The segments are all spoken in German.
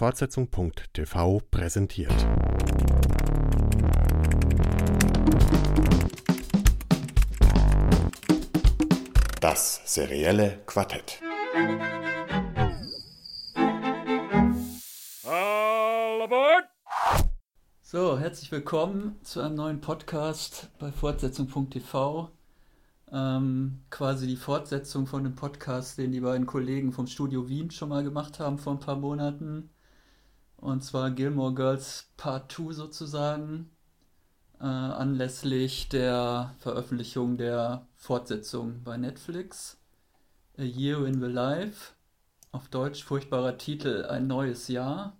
Fortsetzung.tv präsentiert. Das serielle Quartett. So, herzlich willkommen zu einem neuen Podcast bei Fortsetzung.tv. Ähm, quasi die Fortsetzung von dem Podcast, den die beiden Kollegen vom Studio Wien schon mal gemacht haben vor ein paar Monaten. Und zwar Gilmore Girls Part 2 sozusagen. Äh, anlässlich der Veröffentlichung der Fortsetzung bei Netflix. A Year in the Life. Auf Deutsch furchtbarer Titel Ein neues Jahr.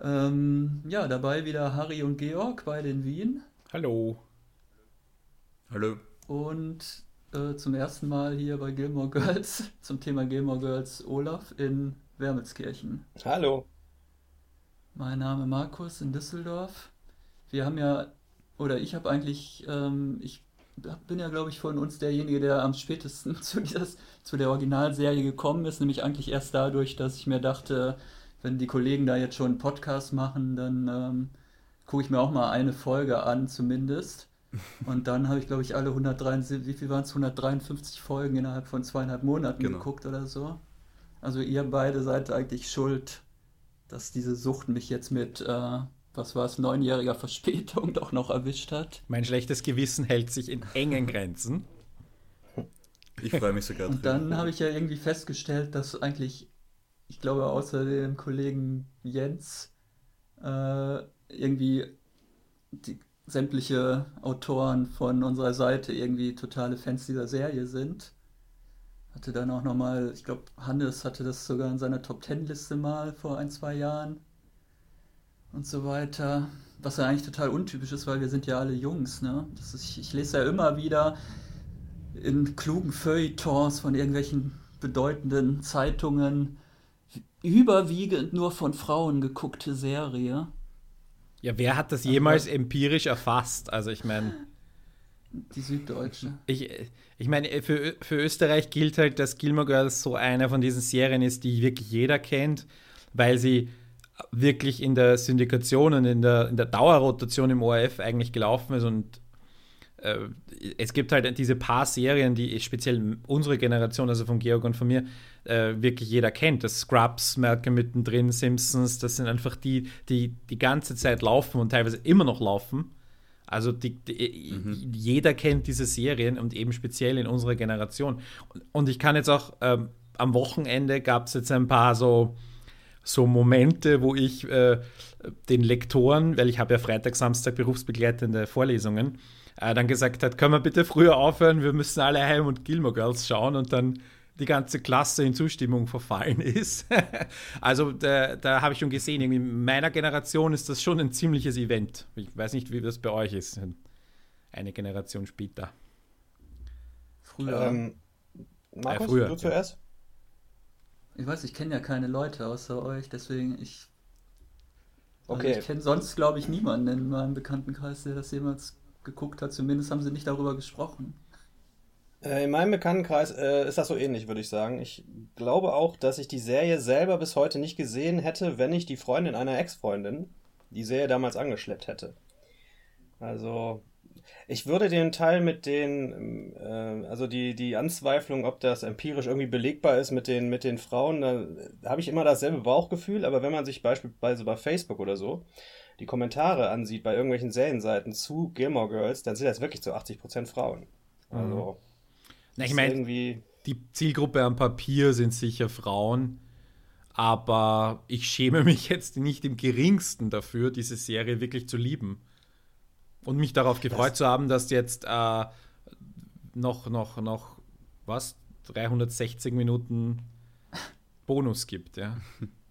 Ähm, ja, dabei wieder Harry und Georg bei den Wien. Hallo. Hallo. Und äh, zum ersten Mal hier bei Gilmore Girls, zum Thema Gilmore Girls Olaf in Wermelskirchen. Hallo. Mein Name Markus in Düsseldorf. Wir haben ja, oder ich habe eigentlich, ähm, ich bin ja, glaube ich, von uns derjenige, der am spätesten zu, dieses, zu der Originalserie gekommen ist, nämlich eigentlich erst dadurch, dass ich mir dachte, wenn die Kollegen da jetzt schon einen Podcast machen, dann ähm, gucke ich mir auch mal eine Folge an zumindest. Und dann habe ich, glaube ich, alle 153, wie viel waren es? 153 Folgen innerhalb von zweieinhalb Monaten genau. geguckt oder so. Also ihr beide seid eigentlich schuld, dass diese Sucht mich jetzt mit, äh, was war es, neunjähriger Verspätung doch noch erwischt hat. Mein schlechtes Gewissen hält sich in engen Grenzen. Ich freue mich sogar. Und dann habe ich ja irgendwie festgestellt, dass eigentlich, ich glaube, außer dem Kollegen Jens, äh, irgendwie die sämtliche Autoren von unserer Seite irgendwie totale Fans dieser Serie sind. Hatte dann auch nochmal, ich glaube, Hannes hatte das sogar in seiner Top Ten Liste mal vor ein, zwei Jahren und so weiter. Was ja eigentlich total untypisch ist, weil wir sind ja alle Jungs, ne? Ist, ich, lese ja immer wieder in klugen Feuilletons von irgendwelchen bedeutenden Zeitungen überwiegend nur von Frauen geguckte Serie. Ja, wer hat das jemals empirisch erfasst? Also ich meine. Die Süddeutsche. Ich, ich meine, für, für Österreich gilt halt, dass Gilmore Girls so eine von diesen Serien ist, die wirklich jeder kennt, weil sie wirklich in der Syndikation und in der, in der Dauerrotation im ORF eigentlich gelaufen ist und äh, es gibt halt diese paar Serien, die speziell unsere Generation, also von Georg und von mir, äh, wirklich jeder kennt. Das Scrubs, Malcolm mittendrin, Simpsons, das sind einfach die, die die ganze Zeit laufen und teilweise immer noch laufen. Also die, die, mhm. jeder kennt diese Serien und eben speziell in unserer Generation. Und ich kann jetzt auch, ähm, am Wochenende gab es jetzt ein paar so, so Momente, wo ich äh, den Lektoren, weil ich habe ja Freitag, Samstag berufsbegleitende Vorlesungen, äh, dann gesagt hat, können wir bitte früher aufhören, wir müssen alle heim und Gilmore Girls schauen und dann die ganze Klasse in Zustimmung verfallen ist. also da, da habe ich schon gesehen, irgendwie in meiner Generation ist das schon ein ziemliches Event. Ich weiß nicht, wie das bei euch ist. Eine Generation später. Früher. Ähm, Markus, äh, früher, du zuerst? Ich weiß, ich kenne ja keine Leute außer euch, deswegen ich. Also okay. ich kenne sonst, glaube ich, niemanden in meinem Bekanntenkreis, der das jemals geguckt hat. Zumindest haben sie nicht darüber gesprochen. Äh, in meinem Bekanntenkreis äh, ist das so ähnlich, würde ich sagen. Ich glaube auch, dass ich die Serie selber bis heute nicht gesehen hätte, wenn ich die Freundin einer Ex-Freundin die Serie damals angeschleppt hätte. Also, ich würde den Teil mit den, äh, also die, die Anzweiflung, ob das empirisch irgendwie belegbar ist mit den, mit den Frauen, da, da habe ich immer dasselbe Bauchgefühl, aber wenn man sich beispielsweise bei Facebook oder so die Kommentare ansieht bei irgendwelchen Serienseiten zu Gilmore Girls, dann sind das wirklich zu 80% Frauen. Also. Mhm na, ich meine, die Zielgruppe am Papier sind sicher Frauen, aber ich schäme mich jetzt nicht im geringsten dafür, diese Serie wirklich zu lieben. Und mich darauf gefreut das zu haben, dass jetzt äh, noch, noch, noch, was, 360 Minuten Bonus gibt, ja.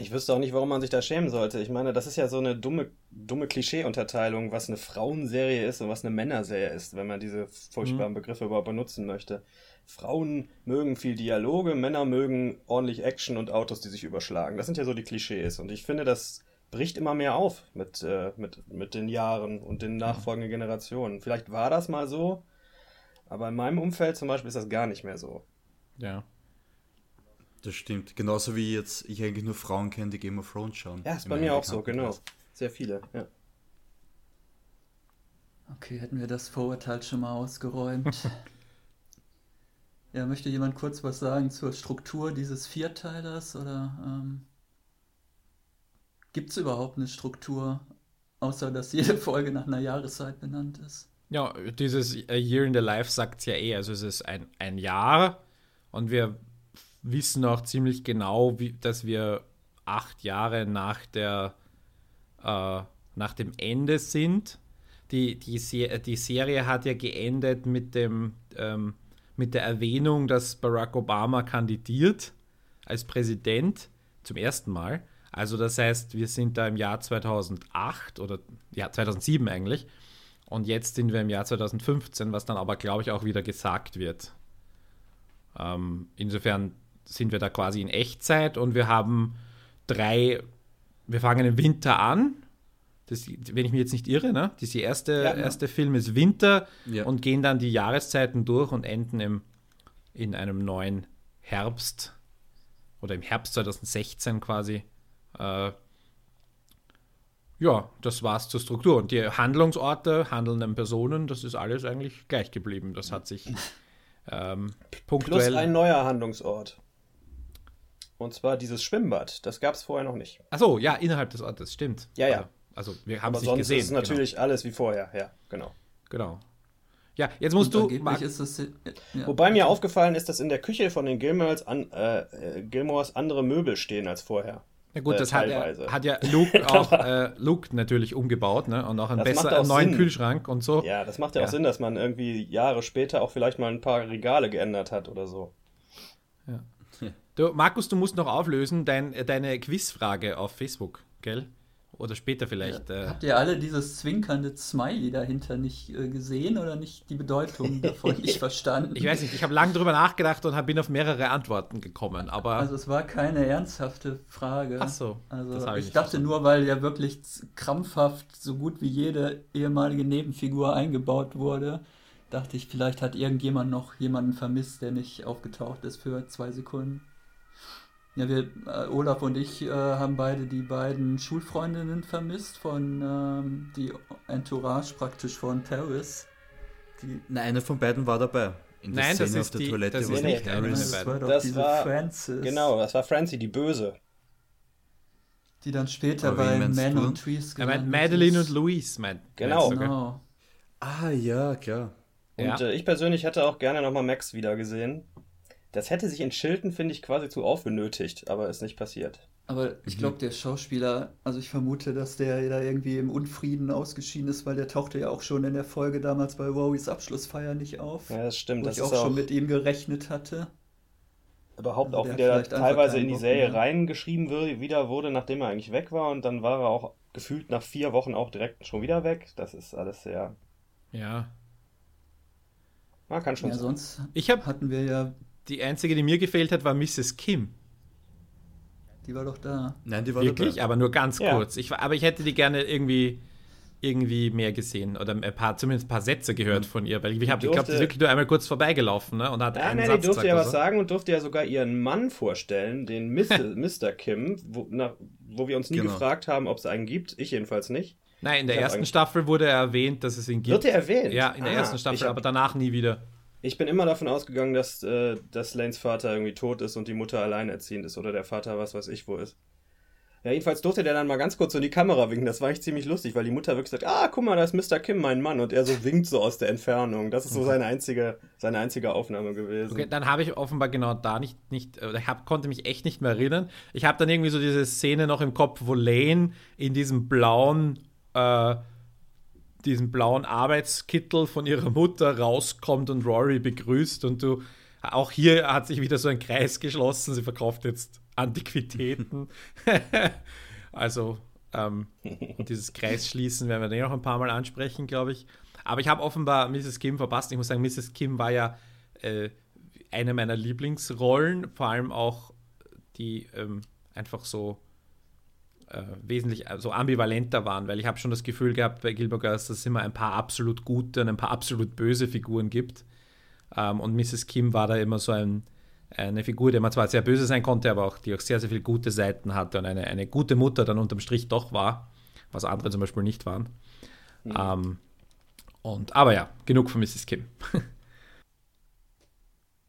Ich wüsste auch nicht, warum man sich da schämen sollte. Ich meine, das ist ja so eine dumme, dumme Klischee-Unterteilung, was eine Frauenserie ist und was eine Männerserie ist, wenn man diese furchtbaren mhm. Begriffe überhaupt benutzen möchte. Frauen mögen viel Dialoge, Männer mögen ordentlich Action und Autos, die sich überschlagen. Das sind ja so die Klischees. Und ich finde, das bricht immer mehr auf mit, äh, mit, mit den Jahren und den nachfolgenden Generationen. Vielleicht war das mal so, aber in meinem Umfeld zum Beispiel ist das gar nicht mehr so. Ja. Das stimmt. Genauso wie jetzt ich eigentlich nur Frauen kenne, die Game of Thrones schauen. Ja, ist bei mir auch so, genau. Sehr viele, ja. Okay, hätten wir das Vorurteil schon mal ausgeräumt. ja, möchte jemand kurz was sagen zur Struktur dieses Vierteilers oder ähm, gibt es überhaupt eine Struktur, außer dass jede Folge nach einer Jahreszeit benannt ist? Ja, dieses A Year in the Life sagt es ja eh. Also es ist ein, ein Jahr und wir wissen auch ziemlich genau, wie, dass wir acht Jahre nach der äh, nach dem Ende sind. Die, die, Se die Serie hat ja geendet mit dem ähm, mit der Erwähnung, dass Barack Obama kandidiert als Präsident zum ersten Mal. Also das heißt, wir sind da im Jahr 2008 oder ja 2007 eigentlich. Und jetzt sind wir im Jahr 2015, was dann aber, glaube ich, auch wieder gesagt wird. Ähm, insofern sind wir da quasi in Echtzeit und wir haben drei, wir fangen im Winter an. Das, wenn ich mich jetzt nicht irre, ne? Das die erste, Ja. erste Film ist Winter Ja. und gehen dann die Jahreszeiten durch und enden im, in einem neuen Herbst oder im Herbst 2016 quasi. Äh, ja, das war's zur Struktur. Und die Handlungsorte, handelnden Personen, das ist alles eigentlich gleich geblieben. Das hat sich ähm, Plus punktuell. ein neuer Handlungsort. Und zwar dieses Schwimmbad. Das gab es vorher noch nicht. Achso, ja, innerhalb des Ortes, stimmt. Ja, ja. Also, also wir haben es nicht sonst gesehen. ist es natürlich alles wie vorher. Ja, genau. Genau. genau. Ja, jetzt musst Und du. ist es, ja, Wobei mir aufgefallen ist, dass in der Küche von den Gilmores, an, äh, Gilmores andere Möbel stehen als vorher. ja gut, äh, das hat, er, hat ja Luke auch äh, Luke natürlich umgebaut, ne? Und auch einen Das besser, auch einen neuen Sinn. Kühlschrank und so. Ja, das macht ja, Ja. auch Sinn, dass man irgendwie Jahre später auch vielleicht mal ein paar Regale geändert hat oder so. Du, Markus, du musst noch auflösen dein, äh, deine Quizfrage auf Facebook, gell? Oder später vielleicht. Äh, Habt ihr alle dieses zwinkernde Smiley dahinter nicht äh, gesehen oder nicht die Bedeutung davon nicht verstanden? ich weiß nicht, ich habe lange drüber nachgedacht und hab, bin auf mehrere Antworten gekommen, aber Also es war keine ernsthafte Frage. Ach so, Also ich ich, dachte verstanden. nur, weil ja wirklich krampfhaft so gut wie jede ehemalige Nebenfigur eingebaut wurde, dachte ich, vielleicht hat irgendjemand noch jemanden vermisst, der nicht aufgetaucht ist für zwei Sekunden. Ja, wir, äh, Olaf und ich äh, haben beide die beiden Schulfreundinnen vermisst von ähm, die Entourage praktisch von Paris. Die, Nein, eine von beiden war dabei. In der Nein, das Szene ist auf der die- Toilette, das ist nicht von das war doch Das diese war- Frances, Genau, das war Francie, die Böse. die dann später Aber bei Man du? on Trees er meint gelandet Madeline ist. und Louise, meint Genau. Genau. Ah, ja, klar. Und Ja. äh, ich persönlich hätte auch gerne nochmal Max wieder gesehen. Das hätte sich in Chilton, finde ich, quasi zu aufgenötigt, aber ist nicht passiert. Aber ich Mhm. glaube, der Schauspieler, also ich vermute, dass der da irgendwie im Unfrieden ausgeschieden ist, weil der tauchte ja auch schon in der Folge damals bei Wowies Abschlussfeier nicht auf. Ja, das stimmt. wo Das ich ist auch auch schon mit ihm gerechnet hatte. überhaupt Also auch wieder teilweise in die Serie mehr. reingeschrieben wieder wurde, nachdem er eigentlich weg war. Und dann war er auch gefühlt nach vier Wochen auch direkt schon wieder weg. Das ist alles sehr. Ja. Man kann schon Ja, sonst Ich habe hatten wir ja, die einzige, die mir gefehlt hat, war Mrs. Kim. die war doch da. Nein, die war Wirklich, dabei. aber nur ganz Ja. kurz. Ich, aber ich hätte die gerne irgendwie, irgendwie mehr gesehen oder ein paar, zumindest ein paar Sätze gehört von ihr, weil ich, ich, hab- ich glaube, die ist wirklich nur einmal kurz vorbeigelaufen ne, und hat Ja, einen nein, Satz die durfte ja was so. sagen und durfte ja sogar ihren Mann vorstellen, den Mr. Kim, wo, nach, wo wir uns nie Genau. gefragt haben, ob es einen gibt. Ich jedenfalls nicht. Nein, in der ersten Staffel wurde erwähnt, dass es ihn gibt. Wird er erwähnt? Ja, in der Ah, ersten Staffel, aber danach nie wieder. Ich bin immer davon ausgegangen, dass, äh, dass Lanes Vater irgendwie tot ist und die Mutter alleinerziehend ist oder der Vater was weiß ich wo ist. Ja, jedenfalls durfte der dann mal ganz kurz so in die Kamera winken. Das war echt ziemlich lustig, weil die Mutter wirklich sagt, ah, guck mal, da ist Mr. Kim, mein Mann. Und er so winkt so aus der Entfernung. Das ist so seine einzige, seine einzige Aufnahme gewesen. Okay, dann habe ich offenbar genau da nicht, nicht oder ich hab, konnte mich echt nicht mehr erinnern. Ich habe dann irgendwie so diese Szene noch im Kopf, wo Lane in diesem blauen, äh, diesem blauen Arbeitskittel von ihrer Mutter rauskommt und Rory begrüßt und du, auch hier hat sich wieder so ein Kreis geschlossen. Sie verkauft jetzt Antiquitäten. also, ähm, dieses Kreisschließen werden wir dann noch ein paar Mal ansprechen, glaube ich. Aber ich habe offenbar Mrs. Kim verpasst. Ich muss sagen, Mrs. Kim war ja äh, eine meiner Lieblingsrollen, vor allem auch die ähm, einfach so äh, wesentlich äh, so ambivalenter waren, weil ich habe schon das Gefühl gehabt bei Gilmore Girls, dass es immer ein paar absolut gute und ein paar absolut böse Figuren gibt. Ähm, und Mrs. Kim war da immer so ein, eine Figur, der man zwar sehr böse sein konnte, aber auch die auch sehr, sehr viele gute Seiten hatte und eine, eine gute Mutter dann unterm Strich doch war, was andere zum Beispiel nicht waren. Mhm. Ähm, und, aber ja, genug von Mrs. Kim.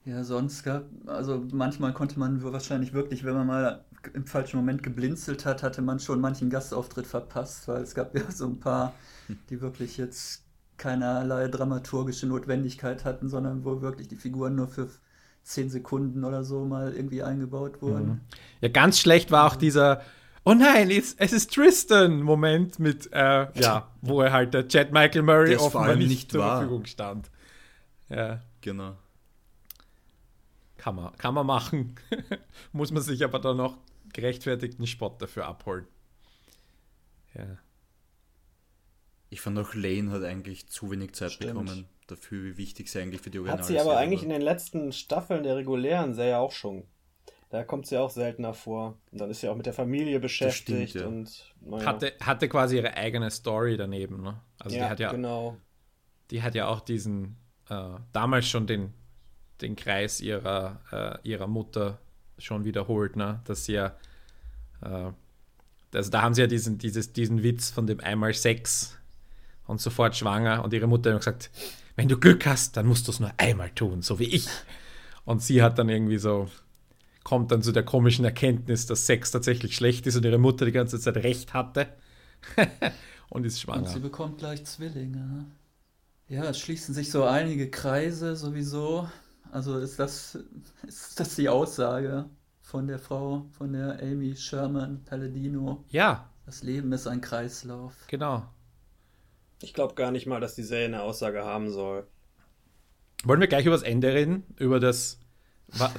ja, sonst gab, also manchmal konnte man wahrscheinlich wirklich, wenn man mal im falschen Moment geblinzelt hat, hatte man schon manchen Gastauftritt verpasst, weil es gab ja so ein paar, die wirklich jetzt keinerlei dramaturgische Notwendigkeit hatten, sondern wo wirklich die Figuren nur für zehn Sekunden oder so mal irgendwie eingebaut wurden. Mhm. Ja, ganz schlecht war auch dieser Oh nein, es, es ist Tristan-Moment mit, äh, ja, wo er halt der Chad Michael Murray offenbar nicht, nicht zur. Verfügung stand. Ja. Genau. Kann man, kann man machen. Muss man sich aber dann noch gerechtfertigten Spot dafür abholen. Ja. Ich fand auch Lane hat eigentlich zu wenig Zeit Stimmt. bekommen dafür, wie wichtig sie eigentlich für die Original Hat sie aber eigentlich war. in den letzten Staffeln der regulären Serie auch schon. Da kommt sie auch seltener vor. Und dann ist sie auch mit der Familie beschäftigt stimmt, ja. und naja. hatte, hatte quasi ihre eigene Story daneben. Ne? Also ja, die hat ja, genau. Die hat ja auch diesen, äh, damals schon den, den Kreis ihrer, äh, ihrer Mutter schon wiederholt, ne? dass sie ja, äh, also da haben sie ja diesen, dieses, diesen Witz von dem einmal Sex und sofort schwanger und ihre Mutter hat gesagt, wenn du Glück hast, dann musst du es nur einmal tun, so wie ich. Und sie hat dann irgendwie so, kommt dann zu der komischen Erkenntnis, dass Sex tatsächlich schlecht ist und ihre Mutter die ganze Zeit recht hatte und ist schwanger. Und sie bekommt gleich Zwillinge. Ja, es schließen sich so einige Kreise sowieso. Also ist das, ist das die Aussage von der Frau, von der Amy Sherman Palladino? Ja. Das Leben ist ein Kreislauf. Genau. Ich glaube gar nicht mal, dass die Serie eine Aussage haben soll. Wollen wir gleich über das Ende reden? Über das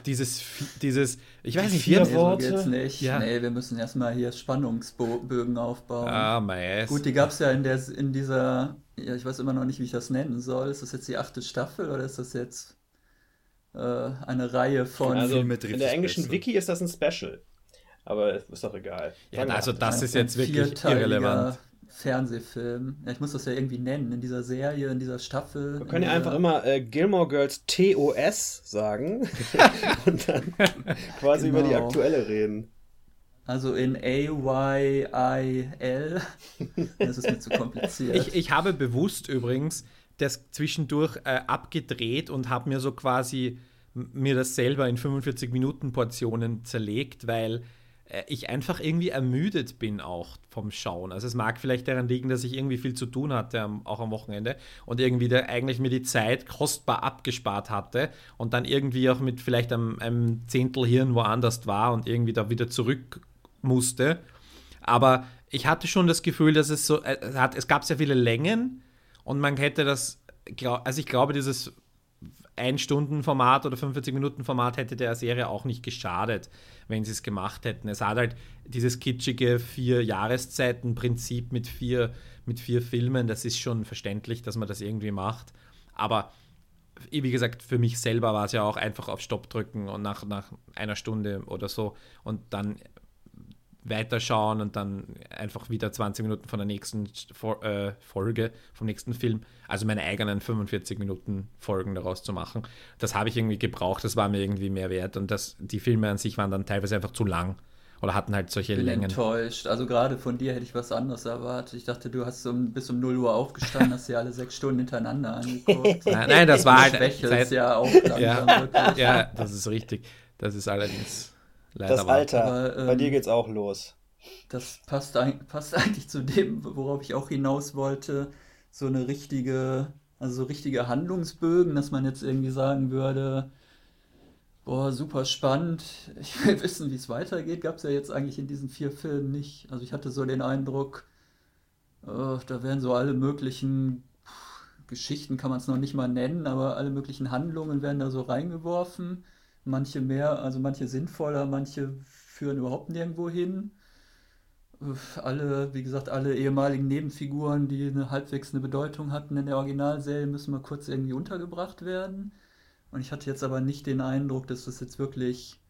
dieses, dieses, ich weiß nicht, vier Worte. Jetzt nicht. Ja. Nee, wir müssen erstmal hier Spannungsbögen aufbauen. Ah, meist. Gut, die gab es ja in, der, in dieser, ja, ich weiß immer noch nicht, wie ich das nennen soll. Ist das jetzt die achte Staffel oder ist das jetzt äh, eine Reihe von. Also in der englischen besser. Wiki ist das ein Special. Aber ist doch egal. Ja, also das ist jetzt wirklich irrelevant. Fernsehfilm. Ja, ich muss das ja irgendwie nennen, in dieser Serie, in dieser Staffel. Wir können ja einfach immer äh, Gilmore Girls TOS sagen und dann quasi genau. über die genau. aktuelle reden. Also in A-Y-I-L. Das ist mir zu kompliziert. Ich, ich habe bewusst übrigens das zwischendurch äh, abgedreht und habe mir so quasi mir das selber in 45 Minuten Portionen zerlegt, weil äh, ich einfach irgendwie ermüdet bin auch vom Schauen. Also es mag vielleicht daran liegen, dass ich irgendwie viel zu tun hatte, auch am Wochenende und irgendwie da eigentlich mir die Zeit kostbar abgespart hatte und dann irgendwie auch mit vielleicht einem, einem Zehntel Hirn woanders war und irgendwie da wieder zurück musste. Aber ich hatte schon das Gefühl, dass es so, äh, es, hat, es gab sehr viele Längen und man hätte das, also ich glaube, dieses ein-Stunden-Format oder 45-Minuten-Format hätte der Serie auch nicht geschadet, wenn sie es gemacht hätten. Es hat halt dieses kitschige Vier-Jahreszeiten-Prinzip mit vier, mit vier Filmen, das ist schon verständlich, dass man das irgendwie macht. Aber wie gesagt, für mich selber war es ja auch einfach auf Stopp drücken und nach, nach einer Stunde oder so und dann weiterschauen und dann einfach wieder 20 Minuten von der nächsten äh, Folge, vom nächsten Film, also meine eigenen 45 Minuten Folgen daraus zu machen. Das habe ich irgendwie gebraucht, das war mir irgendwie mehr wert und das, die Filme an sich waren dann teilweise einfach zu lang oder hatten halt solche ich bin Längen. enttäuscht. Also gerade von dir hätte ich was anderes erwartet. Ich dachte, du hast um, bis um 0 Uhr aufgestanden, hast dir alle sechs Stunden hintereinander angeguckt. nein, nein, das war halt... Seit, ja auch ja, ja, das ist richtig. Das ist allerdings Leider das Alter, aber, ähm, bei dir geht's auch los. Das passt, passt eigentlich zu dem, worauf ich auch hinaus wollte. So eine richtige, also so richtige Handlungsbögen, dass man jetzt irgendwie sagen würde, boah, super spannend, ich will wissen, wie es weitergeht, gab es ja jetzt eigentlich in diesen vier Filmen nicht. Also ich hatte so den Eindruck, oh, da werden so alle möglichen Geschichten, kann man es noch nicht mal nennen, aber alle möglichen Handlungen werden da so reingeworfen manche mehr, also manche sinnvoller, manche führen überhaupt nirgendwo hin. Alle, wie gesagt, alle ehemaligen Nebenfiguren, die eine halbwegs eine Bedeutung hatten in der Originalserie, müssen mal kurz irgendwie untergebracht werden. Und ich hatte jetzt aber nicht den Eindruck, dass das jetzt wirklich,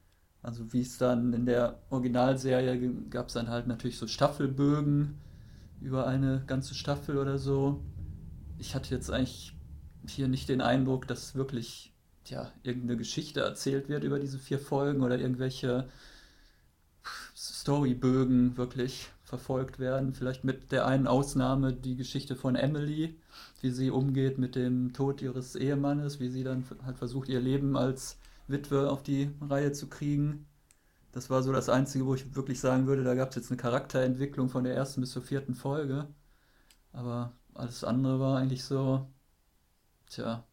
also wie es dann in der Originalserie gab es dann halt natürlich so Staffelbögen über eine ganze Staffel oder so. Ich hatte jetzt eigentlich hier nicht den Eindruck, dass wirklich ja, irgendeine Geschichte erzählt wird über diese vier Folgen oder irgendwelche Storybögen wirklich verfolgt werden. Vielleicht mit der einen Ausnahme die Geschichte von Emily, wie sie umgeht mit dem Tod ihres Ehemannes, wie sie dann halt versucht, ihr Leben als Witwe auf die Reihe zu kriegen. Das war so das Einzige, wo ich wirklich sagen würde, da gab es jetzt eine Charakterentwicklung von der ersten bis zur vierten Folge. Aber alles andere war eigentlich so, tja,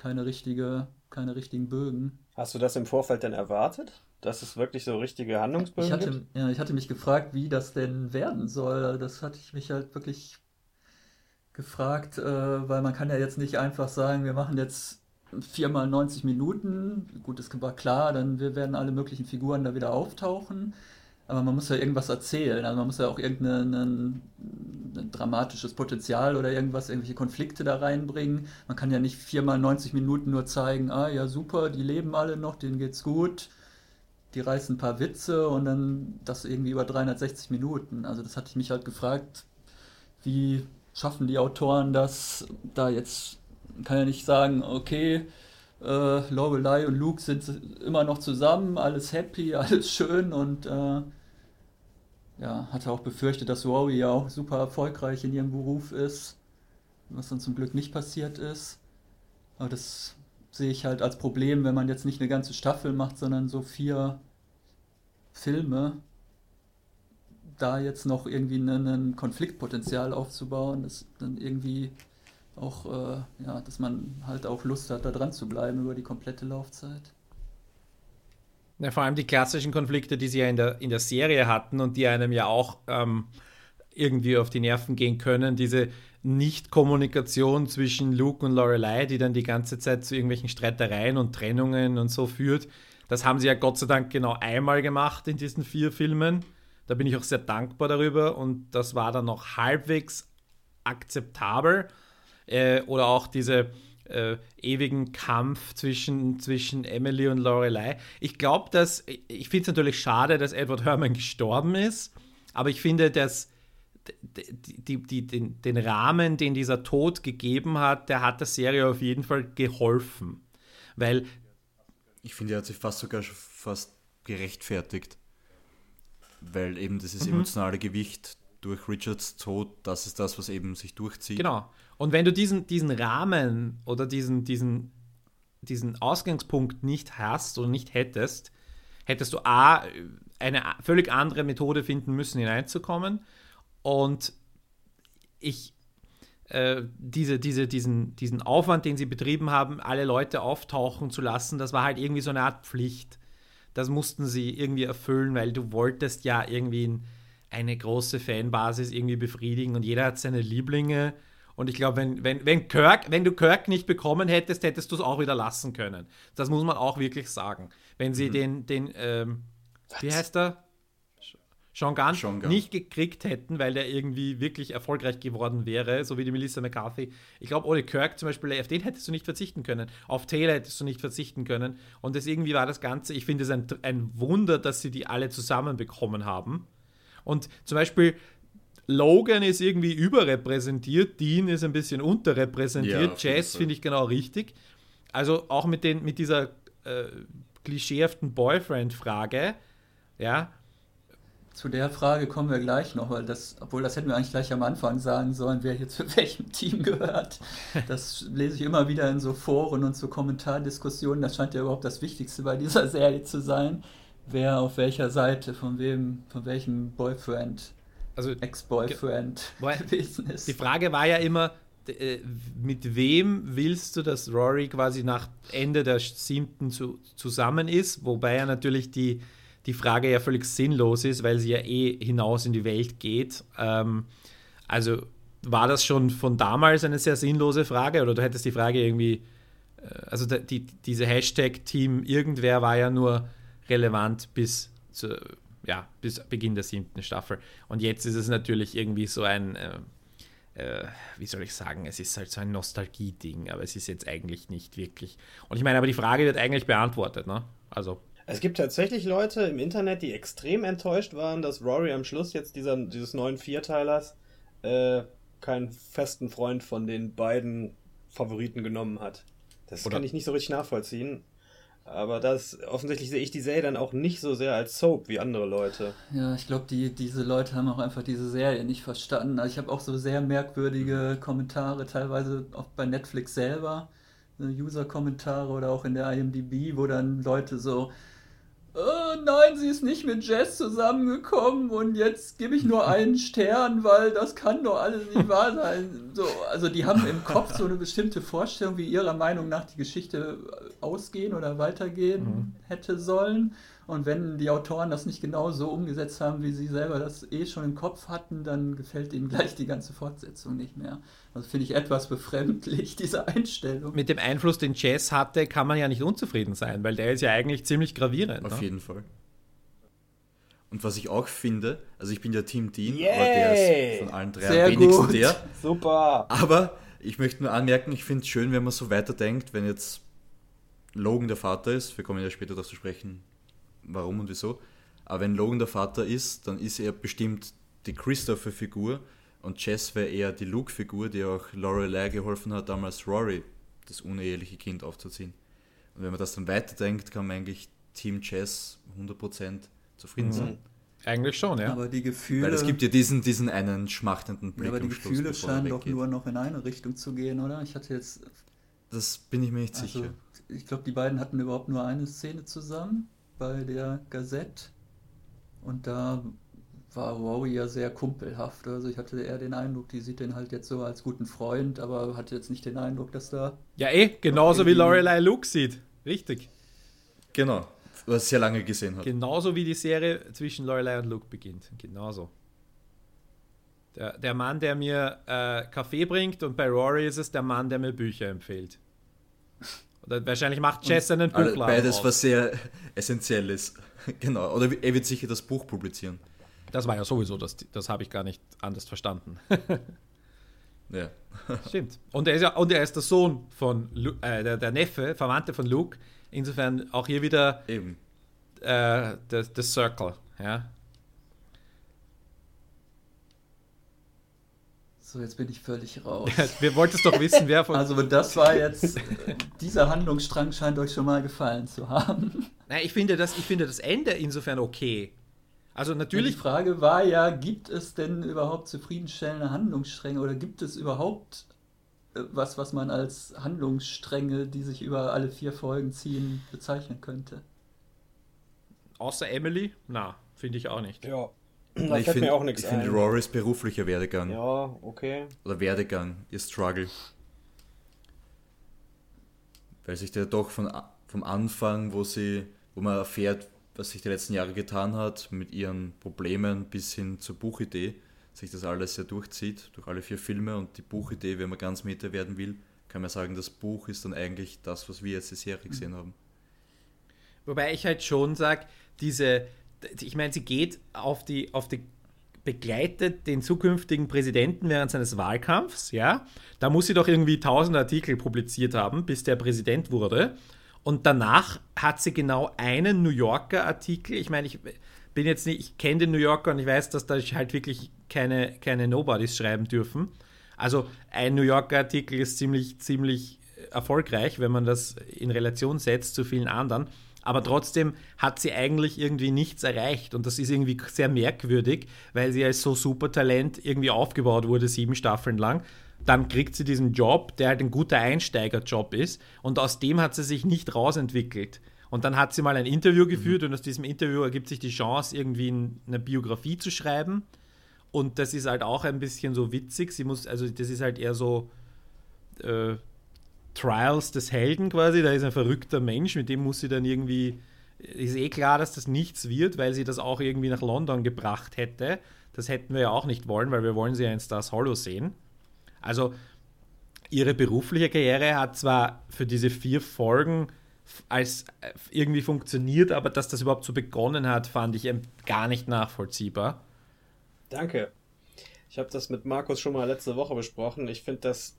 keine richtige, keine richtigen Bögen. Hast du das im Vorfeld denn erwartet? Dass es wirklich so richtige Handlungsbögen ich hatte, gibt? Ja, ich hatte mich gefragt, wie das denn werden soll. Das hatte ich mich halt wirklich gefragt, äh, weil man kann ja jetzt nicht einfach sagen, wir machen jetzt viermal 90 Minuten. Gut, das war klar, dann werden alle möglichen Figuren da wieder auftauchen. Aber man muss ja irgendwas erzählen. Also man muss ja auch irgendein ein, ein dramatisches Potenzial oder irgendwas, irgendwelche Konflikte da reinbringen. Man kann ja nicht viermal 90 Minuten nur zeigen, ah ja super, die leben alle noch, denen geht's gut. Die reißen ein paar Witze und dann das irgendwie über 360 Minuten. Also das hatte ich mich halt gefragt, wie schaffen die Autoren das, da jetzt, kann ja nicht sagen, okay, äh, Lorelei und Luke sind immer noch zusammen, alles happy, alles schön und äh, ja, hatte auch befürchtet, dass Rory ja auch super erfolgreich in ihrem Beruf ist, was dann zum Glück nicht passiert ist. Aber das sehe ich halt als Problem, wenn man jetzt nicht eine ganze Staffel macht, sondern so vier Filme, da jetzt noch irgendwie ein Konfliktpotenzial aufzubauen, das dann irgendwie auch, äh, ja, dass man halt auch Lust hat, da dran zu bleiben über die komplette Laufzeit. Ja, vor allem die klassischen Konflikte, die sie ja in der, in der Serie hatten und die einem ja auch ähm, irgendwie auf die Nerven gehen können. Diese Nicht-Kommunikation zwischen Luke und Lorelei, die dann die ganze Zeit zu irgendwelchen Streitereien und Trennungen und so führt. Das haben sie ja Gott sei Dank genau einmal gemacht in diesen vier Filmen. Da bin ich auch sehr dankbar darüber und das war dann noch halbwegs akzeptabel. Äh, oder auch diese äh, ewigen Kampf zwischen, zwischen Emily und Lorelei. Ich glaube, dass, ich finde es natürlich schade, dass Edward Herman gestorben ist, aber ich finde, dass die, die, den, den Rahmen, den dieser Tod gegeben hat, der hat der Serie auf jeden Fall geholfen. Weil. Ich finde, er hat sich fast sogar fast gerechtfertigt. Weil eben dieses mhm. emotionale Gewicht durch Richards Tod, das ist das, was eben sich durchzieht. Genau. Und wenn du diesen, diesen Rahmen oder diesen, diesen, diesen Ausgangspunkt nicht hast oder nicht hättest, hättest du A, eine völlig andere Methode finden müssen, hineinzukommen. Und ich, äh, diese, diese, diesen, diesen Aufwand, den sie betrieben haben, alle Leute auftauchen zu lassen, das war halt irgendwie so eine Art Pflicht. Das mussten sie irgendwie erfüllen, weil du wolltest ja irgendwie ein eine große Fanbasis irgendwie befriedigen und jeder hat seine Lieblinge. Und ich glaube, wenn, wenn, wenn, Kirk, wenn du Kirk nicht bekommen hättest, hättest du es auch wieder lassen können. Das muss man auch wirklich sagen. Wenn sie mhm. den, den ähm, wie heißt er? Sean Gunn, Sean Gunn, nicht gekriegt hätten, weil der irgendwie wirklich erfolgreich geworden wäre, so wie die Melissa McCarthy. Ich glaube, ohne Kirk zum Beispiel, auf den hättest du nicht verzichten können. Auf Taylor hättest du nicht verzichten können. Und das irgendwie war das Ganze, ich finde es ein, ein Wunder, dass sie die alle zusammen bekommen haben. Und zum Beispiel Logan ist irgendwie überrepräsentiert, Dean ist ein bisschen unterrepräsentiert, ja, Jazz finde ich genau richtig. Also auch mit, den, mit dieser äh, klischeehaften Boyfriend-Frage, ja. Zu der Frage kommen wir gleich noch, weil das, obwohl das hätten wir eigentlich gleich am Anfang sagen sollen, wer hier zu welchem Team gehört. Das lese ich immer wieder in so Foren und so Kommentardiskussionen. Das scheint ja überhaupt das Wichtigste bei dieser Serie zu sein wer auf welcher Seite von wem, von welchem Boyfriend, also Ex-Boyfriend gewesen ist. Die Frage war ja immer, äh, mit wem willst du, dass Rory quasi nach Ende der siebten zu, zusammen ist? Wobei ja natürlich die, die Frage ja völlig sinnlos ist, weil sie ja eh hinaus in die Welt geht. Ähm, also war das schon von damals eine sehr sinnlose Frage oder du hättest die Frage irgendwie, äh, also die, diese Hashtag-Team irgendwer war ja nur relevant bis zu, ja, bis Beginn der siebten Staffel. Und jetzt ist es natürlich irgendwie so ein, äh, äh, wie soll ich sagen, es ist halt so ein Nostalgie-Ding, aber es ist jetzt eigentlich nicht wirklich. Und ich meine, aber die Frage wird eigentlich beantwortet, ne? Also. Es gibt tatsächlich Leute im Internet, die extrem enttäuscht waren, dass Rory am Schluss jetzt dieser, dieses neuen Vierteilers äh, keinen festen Freund von den beiden Favoriten genommen hat. Das Oder- kann ich nicht so richtig nachvollziehen. Aber das offensichtlich sehe ich die Serie dann auch nicht so sehr als Soap wie andere Leute. Ja, ich glaube, die, diese Leute haben auch einfach diese Serie nicht verstanden. Also ich habe auch so sehr merkwürdige Kommentare, teilweise auch bei Netflix selber, so User-Kommentare oder auch in der IMDb, wo dann Leute so, "Äh, nein, sie ist nicht mit Jess zusammengekommen und jetzt gebe ich nur einen Stern, weil das kann doch alles nicht wahr sein. So, also die haben im Kopf so eine bestimmte Vorstellung, wie ihrer Meinung nach die Geschichte ausgehen oder weitergehen hätte sollen. Und wenn die Autoren das nicht genau so umgesetzt haben, wie sie selber das eh schon im Kopf hatten, dann gefällt ihnen gleich die ganze Fortsetzung nicht mehr. Also finde ich etwas befremdlich, diese Einstellung. Mit dem Einfluss, den Jazz hatte, kann man ja nicht unzufrieden sein, weil der ist ja eigentlich ziemlich gravierend. Auf ne? jeden Fall. Und was ich auch finde, also ich bin ja Team Dean, Yay! aber der ist von allen drei Sehr am wenigsten gut. der. Super! Aber ich möchte nur anmerken, ich finde es schön, wenn man so weiterdenkt, wenn jetzt Logan der Vater ist, wir kommen ja später darauf zu sprechen, warum und wieso, aber wenn Logan der Vater ist, dann ist er bestimmt die Christopher-Figur und Jess wäre eher die Luke-Figur, die auch Lorelei geholfen hat, damals Rory, das uneheliche Kind, aufzuziehen. Und wenn man das dann weiterdenkt, kann man eigentlich Team Jess 100% zufrieden sein. Eigentlich schon, ja. Aber die Gefühle, Weil es gibt ja diesen, diesen einen schmachtenden ja, Blick aber die Gefühle scheinen doch nur noch in eine Richtung zu gehen, oder? Ich hatte jetzt Das bin ich mir nicht Also, sicher. ich glaube, die beiden hatten überhaupt nur eine Szene zusammen bei der Gazette. Und da war Rory ja sehr kumpelhaft. Also ich hatte eher den Eindruck, die sieht den halt jetzt so als guten Freund, aber hatte jetzt nicht den Eindruck, dass da. Ja, eh, genauso wie Lorelei Luke sieht. Richtig. Genau, was sehr lange gesehen hat. Genauso wie die Serie zwischen Lorelei und Luke beginnt. Genauso. Der, der Mann, der mir äh, Kaffee bringt und bei Rory ist es der Mann, der mir Bücher empfiehlt. Oder wahrscheinlich macht Jess einen Buchladen Beides, auf. was sehr essentiell ist. genau. Oder er wird sicher das Buch publizieren. Das war ja sowieso, das, das habe ich gar nicht anders verstanden. Ja. Stimmt. Und er ist ja und er ist der Sohn von Lu äh, der, der Neffe, Verwandte von Luke. Insofern auch hier wieder Eben. äh, der, der Circle. Ja. So, jetzt bin ich völlig raus. Wir wollten doch wissen, wer von. Also das war jetzt, dieser Handlungsstrang scheint euch schon mal gefallen zu haben. Nein, ich finde, das, ich finde das Ende insofern okay. Also Die natürlich, Frage war ja, gibt es denn überhaupt zufriedenstellende Handlungsstränge oder gibt es überhaupt äh, was, was man als Handlungsstränge, die sich über alle vier Folgen ziehen, bezeichnen könnte? außer Emily, na, finde ich auch nicht. Ja. Ich Da fällt finde mir auch nichts ich finde ein. Rorys beruflicher Werdegang Ja, okay. oder Werdegang, ihr Struggle. Weil sich der doch von, vom Anfang, wo sie, wo man erfährt, was sich die letzten Jahre getan hat, mit ihren Problemen bis hin zur Buchidee, sich das alles sehr durchzieht, durch alle vier Filme und die Buchidee, wenn man ganz Meter werden will, kann man sagen, das Buch ist dann eigentlich das, was wir jetzt die Serie gesehen haben. Wobei ich halt schon sage, diese, ich meine, sie geht auf die, auf die, begleitet den zukünftigen Präsidenten während seines Wahlkampfs, ja. Da muss sie doch irgendwie tausend Artikel publiziert haben, bis der Präsident wurde. Und danach hat sie genau einen New Yorker Artikel. Ich meine, ich bin jetzt nicht, ich kenne den New Yorker und ich weiß, dass da halt wirklich keine, keine Nobodies schreiben dürfen. Also ein New Yorker Artikel ist ziemlich, ziemlich erfolgreich, wenn man das in Relation setzt zu vielen anderen. Aber trotzdem hat sie eigentlich irgendwie nichts erreicht. Und das ist irgendwie sehr merkwürdig, weil sie als so super Talent irgendwie aufgebaut wurde, sieben Staffeln lang. Dann kriegt sie diesen Job, der halt ein guter Einsteigerjob ist. Und aus dem hat sie sich nicht rausentwickelt. Und dann hat sie mal ein Interview geführt und aus diesem Interview ergibt sich die Chance, irgendwie eine Biografie zu schreiben. Und das ist halt auch ein bisschen so witzig. Sie muss, also das ist halt eher so äh, Trials des Helden quasi. Da ist ein verrückter Mensch, mit dem muss sie dann irgendwie. Ist eh klar, dass das nichts wird, weil sie das auch irgendwie nach London gebracht hätte. Das hätten wir ja auch nicht wollen, weil wir wollen sie ja in Stars Hollow sehen. Also ihre berufliche Karriere hat zwar für diese vier Folgen als äh, irgendwie funktioniert, aber dass das überhaupt so begonnen hat, fand ich gar nicht nachvollziehbar. Danke. Ich habe das mit Markus schon mal letzte Woche besprochen. Ich finde das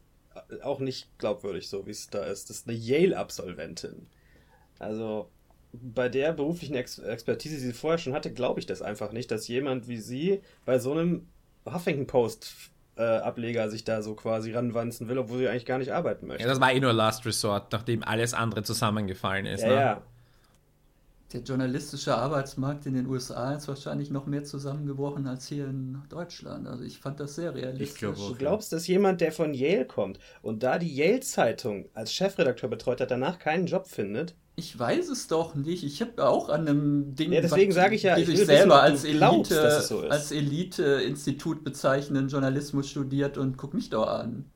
auch nicht glaubwürdig, so wie es da ist. Das ist eine Yale-Absolventin. Also bei der beruflichen Ex Expertise, die sie vorher schon hatte, glaube ich das einfach nicht, dass jemand wie sie bei so einem Huffington Post Job-Ableger sich da so quasi ranwanzen will, obwohl sie eigentlich gar nicht arbeiten möchte. Ja, das war eh nur Last Resort, nachdem alles andere zusammengefallen ist. Ja, ne? ja. Der journalistische Arbeitsmarkt in den USA ist wahrscheinlich noch mehr zusammengebrochen als hier in Deutschland. Also ich fand das sehr realistisch. Ich glaube auch. Du glaubst, dass jemand, der von Yale kommt und da die Yale-Zeitung als Chefredakteur betreut hat, danach keinen Job findet? Ich weiß es doch nicht. Ich habe auch an einem Ding, Ja, deswegen sage ich ja, ich sich will selber wissen, als glaubst, Elite, so als Elite-Institut bezeichnen, Journalismus studiert und guck mich doch an.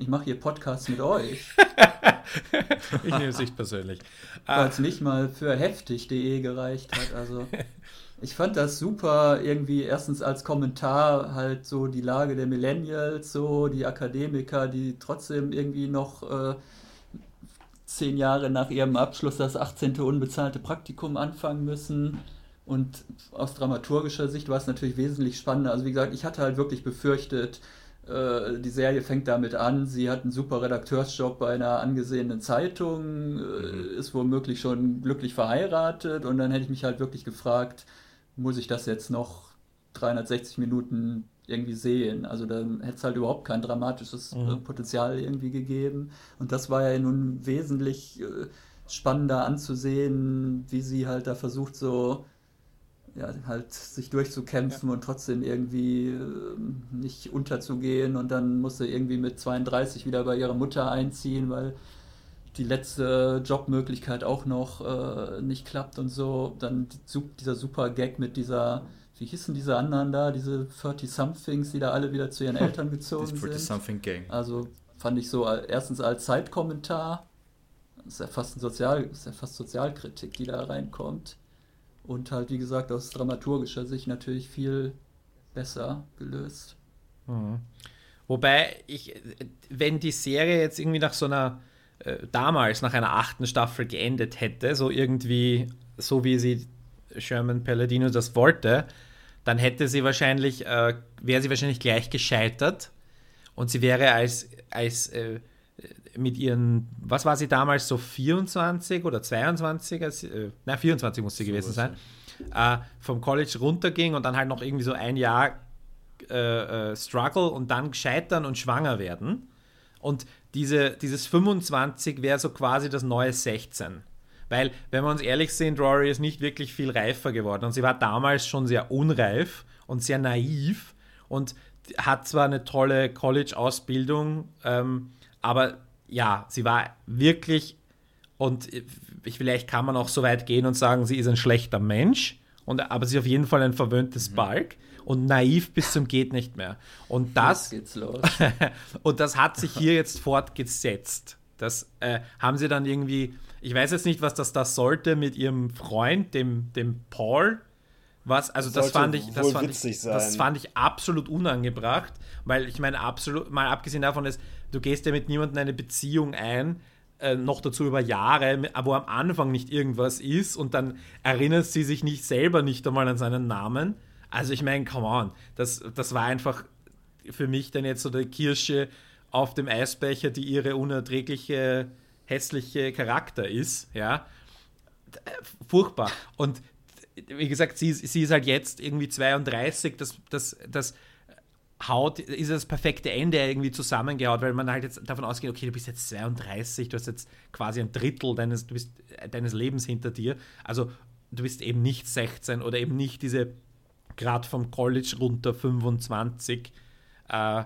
Ich mache hier Podcasts mit euch, Ich nehme es nicht persönlich. weil Ah, es nicht mal für heftig.de gereicht hat. Also ich fand das super, irgendwie erstens als Kommentar halt so die Lage der Millennials, so die Akademiker, die trotzdem irgendwie noch äh, zehn Jahre nach ihrem Abschluss das 18. unbezahlte Praktikum anfangen müssen. Und aus dramaturgischer Sicht war es natürlich wesentlich spannender. Also wie gesagt, ich hatte halt wirklich befürchtet, äh, die Serie fängt damit an, sie hat einen super Redakteursjob bei einer angesehenen Zeitung, äh, ist womöglich schon glücklich verheiratet und dann hätte ich mich halt wirklich gefragt, muss ich das jetzt noch 360 Minuten irgendwie sehen? Also dann hätte es halt überhaupt kein dramatisches äh, Potenzial irgendwie gegeben. Und das war ja nun wesentlich äh, spannender anzusehen, wie sie halt da versucht, so ja, halt sich durchzukämpfen und trotzdem irgendwie ähm, nicht unterzugehen und dann musste irgendwie mit 32 wieder bei ihrer Mutter einziehen, weil die letzte Jobmöglichkeit auch noch äh, nicht klappt und so. Dann dieser super Gag mit dieser, wie hießen diese anderen da, diese 30-somethings, die da alle wieder zu ihren Eltern gezogen Das Pretty sind. Something Gang. Also fand ich so äh, erstens als Zeitkommentar, das ist ja fast ein Sozial, das ist ja fast Sozialkritik, die da reinkommt. Und halt, wie gesagt, aus dramaturgischer Sicht natürlich viel besser gelöst. Wobei ich, wenn die Serie jetzt irgendwie nach so einer, äh, damals nach einer achten Staffel geendet hätte, so irgendwie, so wie sie Sherman Palladino das wollte, dann hätte sie wahrscheinlich, äh, wäre sie wahrscheinlich gleich gescheitert und sie wäre als, als äh, mit ihren, was war sie damals, so 24 oder 22, als, äh, na 24 muss sie gewesen sein, äh, vom College runterging und dann halt noch irgendwie so ein Jahr äh, äh, Struggle und dann scheitern und schwanger werden. Und diese, dieses 25 wäre so quasi das neue 16. Weil, wenn wir uns ehrlich sind, Rory ist nicht wirklich viel reifer geworden. Und sie war damals schon sehr unreif und sehr naiv und hat zwar eine tolle College-Ausbildung, ähm, aber ja, sie war wirklich, und ich, vielleicht kann man auch so weit gehen und sagen, sie ist ein schlechter Mensch, und, aber sie ist auf jeden Fall ein verwöhntes Balk und naiv bis zum geht nicht mehr. Und das, Jetzt geht's los. und das hat sich hier jetzt fortgesetzt. Das äh, haben sie dann irgendwie, ich weiß jetzt nicht, was das da sollte mit ihrem Freund, dem, dem Paul. Was, also das fand ich, das fand ich, das fand ich absolut unangebracht, weil ich meine, absolut, mal abgesehen davon ist, du gehst ja mit niemandem eine Beziehung ein, äh, noch dazu über Jahre, wo am Anfang nicht irgendwas ist und dann erinnert sie sich nicht selber nicht einmal an seinen Namen. Also ich meine, come on, das, das war einfach für mich dann jetzt so der Kirsche auf dem Eisbecher, die ihre unerträgliche, hässliche Charakter ist, ja. Furchtbar. Und wie gesagt, sie, sie ist halt jetzt irgendwie 32, das, das, das haut, ist das perfekte Ende irgendwie zusammengehaut, weil man halt jetzt davon ausgeht, okay, du bist jetzt 32, du hast jetzt quasi ein Drittel deines, du bist, deines Lebens hinter dir. Also du bist eben nicht 16 oder eben nicht diese gerade vom College runter 25, äh,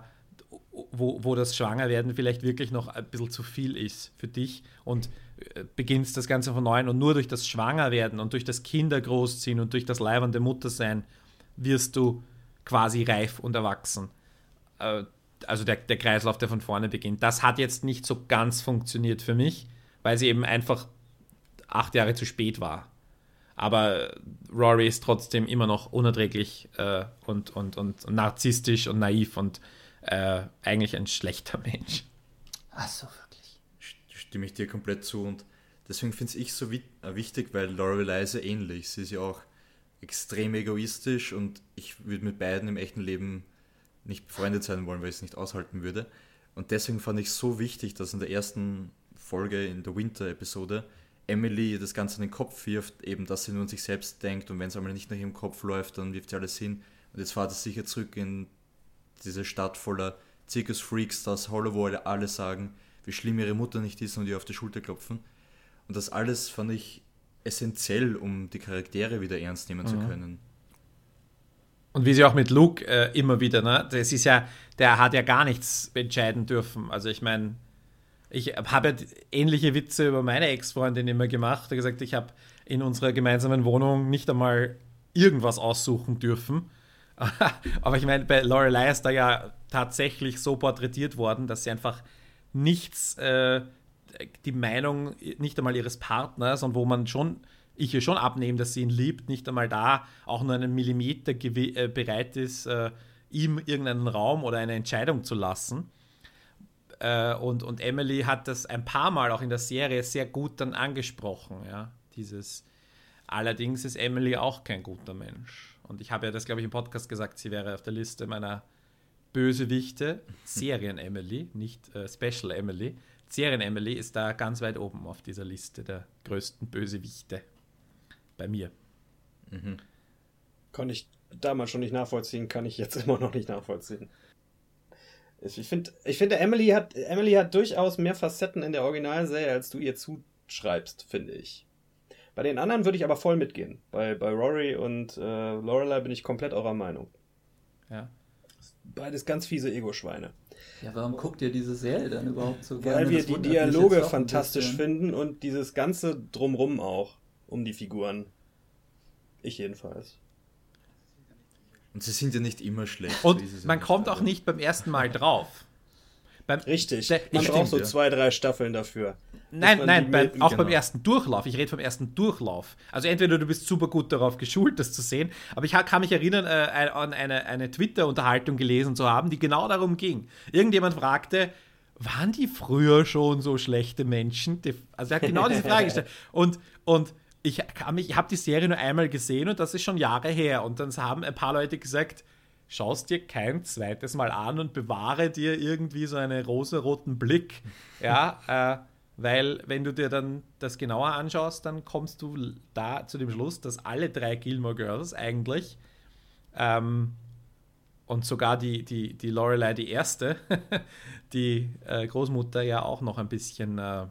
wo, wo das Schwangerwerden vielleicht wirklich noch ein bisschen zu viel ist für dich und äh, beginnst das Ganze von neuem und nur durch das Schwangerwerden und durch das Kinder großziehen und durch das leibende Muttersein wirst du quasi reif und erwachsen. Äh, also der, der Kreislauf, der von vorne beginnt. Das hat jetzt nicht so ganz funktioniert für mich, weil sie eben einfach acht Jahre zu spät war. Aber Rory ist trotzdem immer noch unerträglich äh, und, und, und narzisstisch und naiv und äh, eigentlich ein schlechter Mensch. Ach so, wirklich. Stimme ich dir komplett zu und deswegen finde ich so wi äh, wichtig, weil Lorelei ist ja ähnlich. Sie ist ja auch extrem egoistisch und ich würde mit beiden im echten Leben nicht befreundet sein wollen, weil ich es nicht aushalten würde. Und deswegen fand ich so wichtig, dass in der ersten Folge, in der Winter-Episode, Emily das Ganze in den Kopf wirft, eben, dass sie nur an sich selbst denkt und wenn es einmal nicht nach ihrem Kopf läuft, dann wirft sie alles hin. Und jetzt fahrt es sicher zurück in diese Stadt voller Zirkusfreaks, das Hollow, wo alle sagen, wie schlimm ihre Mutter nicht ist und ihr auf die Schulter klopfen. Und das alles fand ich essentiell, um die Charaktere wieder ernst nehmen mhm. zu können. Und wie sie auch mit Luke äh, immer wieder, ne? Das ist ja, der hat ja gar nichts entscheiden dürfen. Also ich meine, ich habe ja aber Witze über meine Ex-Freundin immer gemacht. Er gesagt, ich habe in unserer gemeinsamen Wohnung nicht einmal irgendwas aussuchen dürfen. aber ich meine, bei Lorelei ist da ja tatsächlich so porträtiert worden, dass sie einfach nichts, äh, die Meinung nicht einmal ihres Partners und wo man schon, ich ihr schon abnehme, dass sie ihn liebt, nicht einmal da auch nur einen Millimeter äh, bereit ist, äh, ihm irgendeinen Raum oder eine Entscheidung zu lassen. Äh, und, und Emily hat das ein paar Mal auch in der Serie sehr gut dann angesprochen, ja, dieses. Allerdings ist Emily auch kein guter Mensch. Und ich habe ja das, glaube ich, im Podcast gesagt, sie wäre auf der Liste meiner Bösewichte, Serien Emily, nicht äh, Special Emily. Serien Emily ist da ganz weit oben auf dieser Liste der größten Bösewichte. Bei mir. Mhm. Kann ich damals schon nicht nachvollziehen, kann ich jetzt immer noch nicht nachvollziehen. Ich finde, ich finde Emily hat, Emily hat durchaus mehr Facetten in der Originalserie, als du ihr zuschreibst, finde ich. Bei den anderen würde ich aber voll mitgehen. Bei, bei Rory und äh, Lorelei bin ich komplett eurer Meinung. Ja. Beides ganz fiese Ego-Schweine. Ja, warum guckt ihr diese Serie dann überhaupt so gerne? Weil wir die Dialoge fantastisch finden und dieses ganze Drumrum auch um die Figuren. Ich jedenfalls. Und sie sind ja nicht immer schlecht. Und man kommt auch nicht beim ersten Mal drauf. Beim, Richtig. Der, man braucht so zwei, drei Staffeln dafür. Nein, nein, bei, auch genau. beim ersten Durchlauf. Ich rede vom ersten Durchlauf. Also entweder du bist super gut darauf geschult, das zu sehen, aber ich kann mich erinnern, äh, an eine, eine Twitter-Unterhaltung gelesen zu haben, die genau darum ging. Irgendjemand fragte, waren die früher schon so schlechte Menschen? Also er hat genau diese Frage gestellt. Und, und ich, ich habe die Serie nur einmal gesehen und das ist schon Jahre her. Und dann haben ein paar Leute gesagt, schaust dir kein zweites Mal an und bewahre dir irgendwie so einen rosaroten Blick. Ja, äh, weil wenn du dir dann das genauer anschaust, dann kommst du da zu dem Schluss, dass alle drei Gilmore Girls eigentlich ähm, und sogar die, die, die Lorelei, die erste, die äh, Großmutter ja auch noch ein bisschen äh,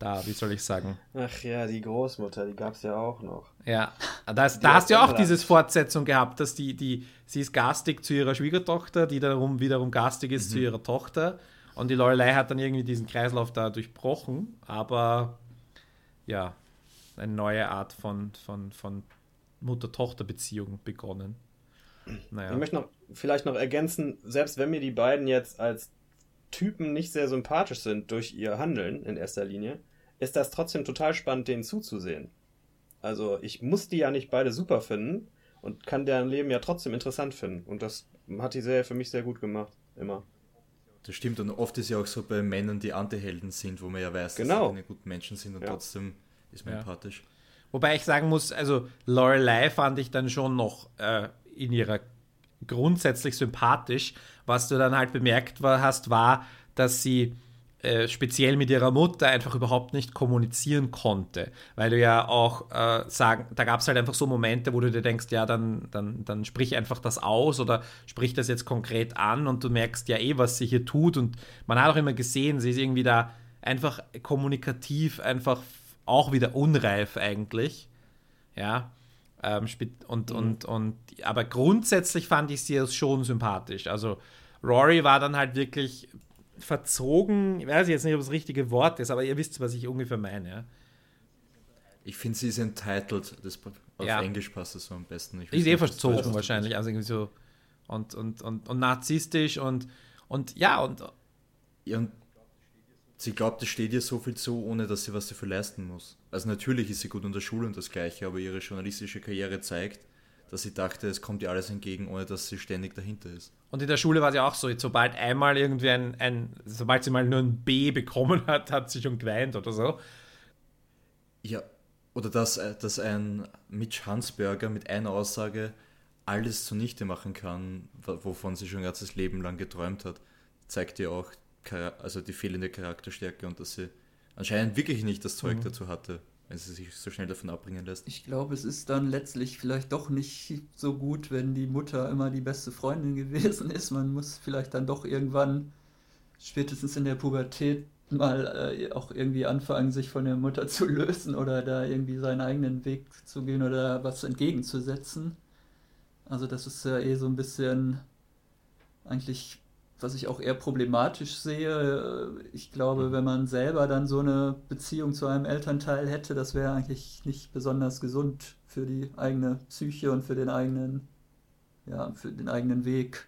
da, wie soll ich sagen? Ach ja, die Großmutter, die gab es ja auch noch. Ja, das, da hast du ja auch diese Fortsetzung gehabt, dass die, die, sie ist garstig zu ihrer Schwiegertochter, die darum wiederum garstig ist mhm. zu ihrer Tochter. Und die Lorelei hat dann irgendwie diesen Kreislauf da durchbrochen, aber ja, eine neue Art von, von, von Mutter-Tochter-Beziehung begonnen. Naja. Ich möchte noch vielleicht noch ergänzen, selbst wenn mir die beiden jetzt als Typen nicht sehr sympathisch sind durch ihr Handeln in erster Linie, ist das trotzdem total spannend, denen zuzusehen. Also ich muss die ja nicht beide super finden und kann deren Leben ja trotzdem interessant finden. Und das hat die Serie für mich sehr gut gemacht. Immer. Das stimmt. Und oft ist ja auch so bei Männern, die Antihelden sind, wo man ja weiß, genau. dass sie keine guten Menschen sind und ja. trotzdem ist man ja. empathisch. Wobei ich sagen muss, also Lorelei fand ich dann schon noch äh, in ihrer grundsätzlich sympathisch. Was du dann halt bemerkt war, hast, war, dass sie äh, speziell mit ihrer Mutter einfach überhaupt nicht kommunizieren konnte. Weil du ja auch äh, sagen, da gab es halt einfach so Momente, wo du dir denkst, ja, dann, dann, dann sprich einfach das aus oder sprich das jetzt konkret an und du merkst ja eh, was sie hier tut. Und man hat auch immer gesehen, sie ist irgendwie da einfach kommunikativ, einfach auch wieder unreif eigentlich. Ja. Ähm, und, mhm. und, und, aber grundsätzlich fand ich sie schon sympathisch. Also Rory war dann halt wirklich verzogen, ich weiß jetzt nicht, ob das richtige Wort ist, aber ihr wisst, was ich ungefähr meine. Ja? Ich finde, sie ist entitled. Das, auf ja. Englisch passt es so am besten. Ich ist eh verzogen wahrscheinlich. Also irgendwie so und, und, und, und narzisstisch und, und ja, und. Ja, und sie glaubt, es steht ihr so viel zu, ohne dass sie was dafür leisten muss. Also natürlich ist sie gut in der Schule und das Gleiche, aber ihre journalistische Karriere zeigt, dass sie dachte, es kommt ihr alles entgegen, ohne dass sie ständig dahinter ist. Und in der Schule war sie auch so, sobald einmal irgendwie ein, ein sobald sie mal nur ein B bekommen hat, hat sie schon geweint oder so. Ja, oder dass, äh, dass ein Mitch Hansberger mit einer Aussage alles zunichte machen kann, wovon sie schon ein ganzes Leben lang geträumt hat, zeigt ihr auch also die fehlende Charakterstärke und dass sie anscheinend wirklich nicht das Zeug mhm. dazu hatte, wenn sie sich so schnell davon abbringen lässt. Ich glaube, es ist dann letztlich vielleicht doch nicht so gut, wenn die Mutter immer die beste Freundin gewesen ist. Man muss vielleicht dann doch irgendwann, spätestens in der Pubertät, mal äh, auch irgendwie anfangen, sich von der Mutter zu lösen oder da irgendwie seinen eigenen Weg zu gehen oder was entgegenzusetzen. Also das ist ja eh so ein bisschen eigentlich, was ich auch eher problematisch sehe. Ich glaube, wenn man selber dann so eine Beziehung zu einem Elternteil hätte, das wäre eigentlich nicht besonders gesund für die eigene Psyche und für den eigenen, ja, für den eigenen Weg.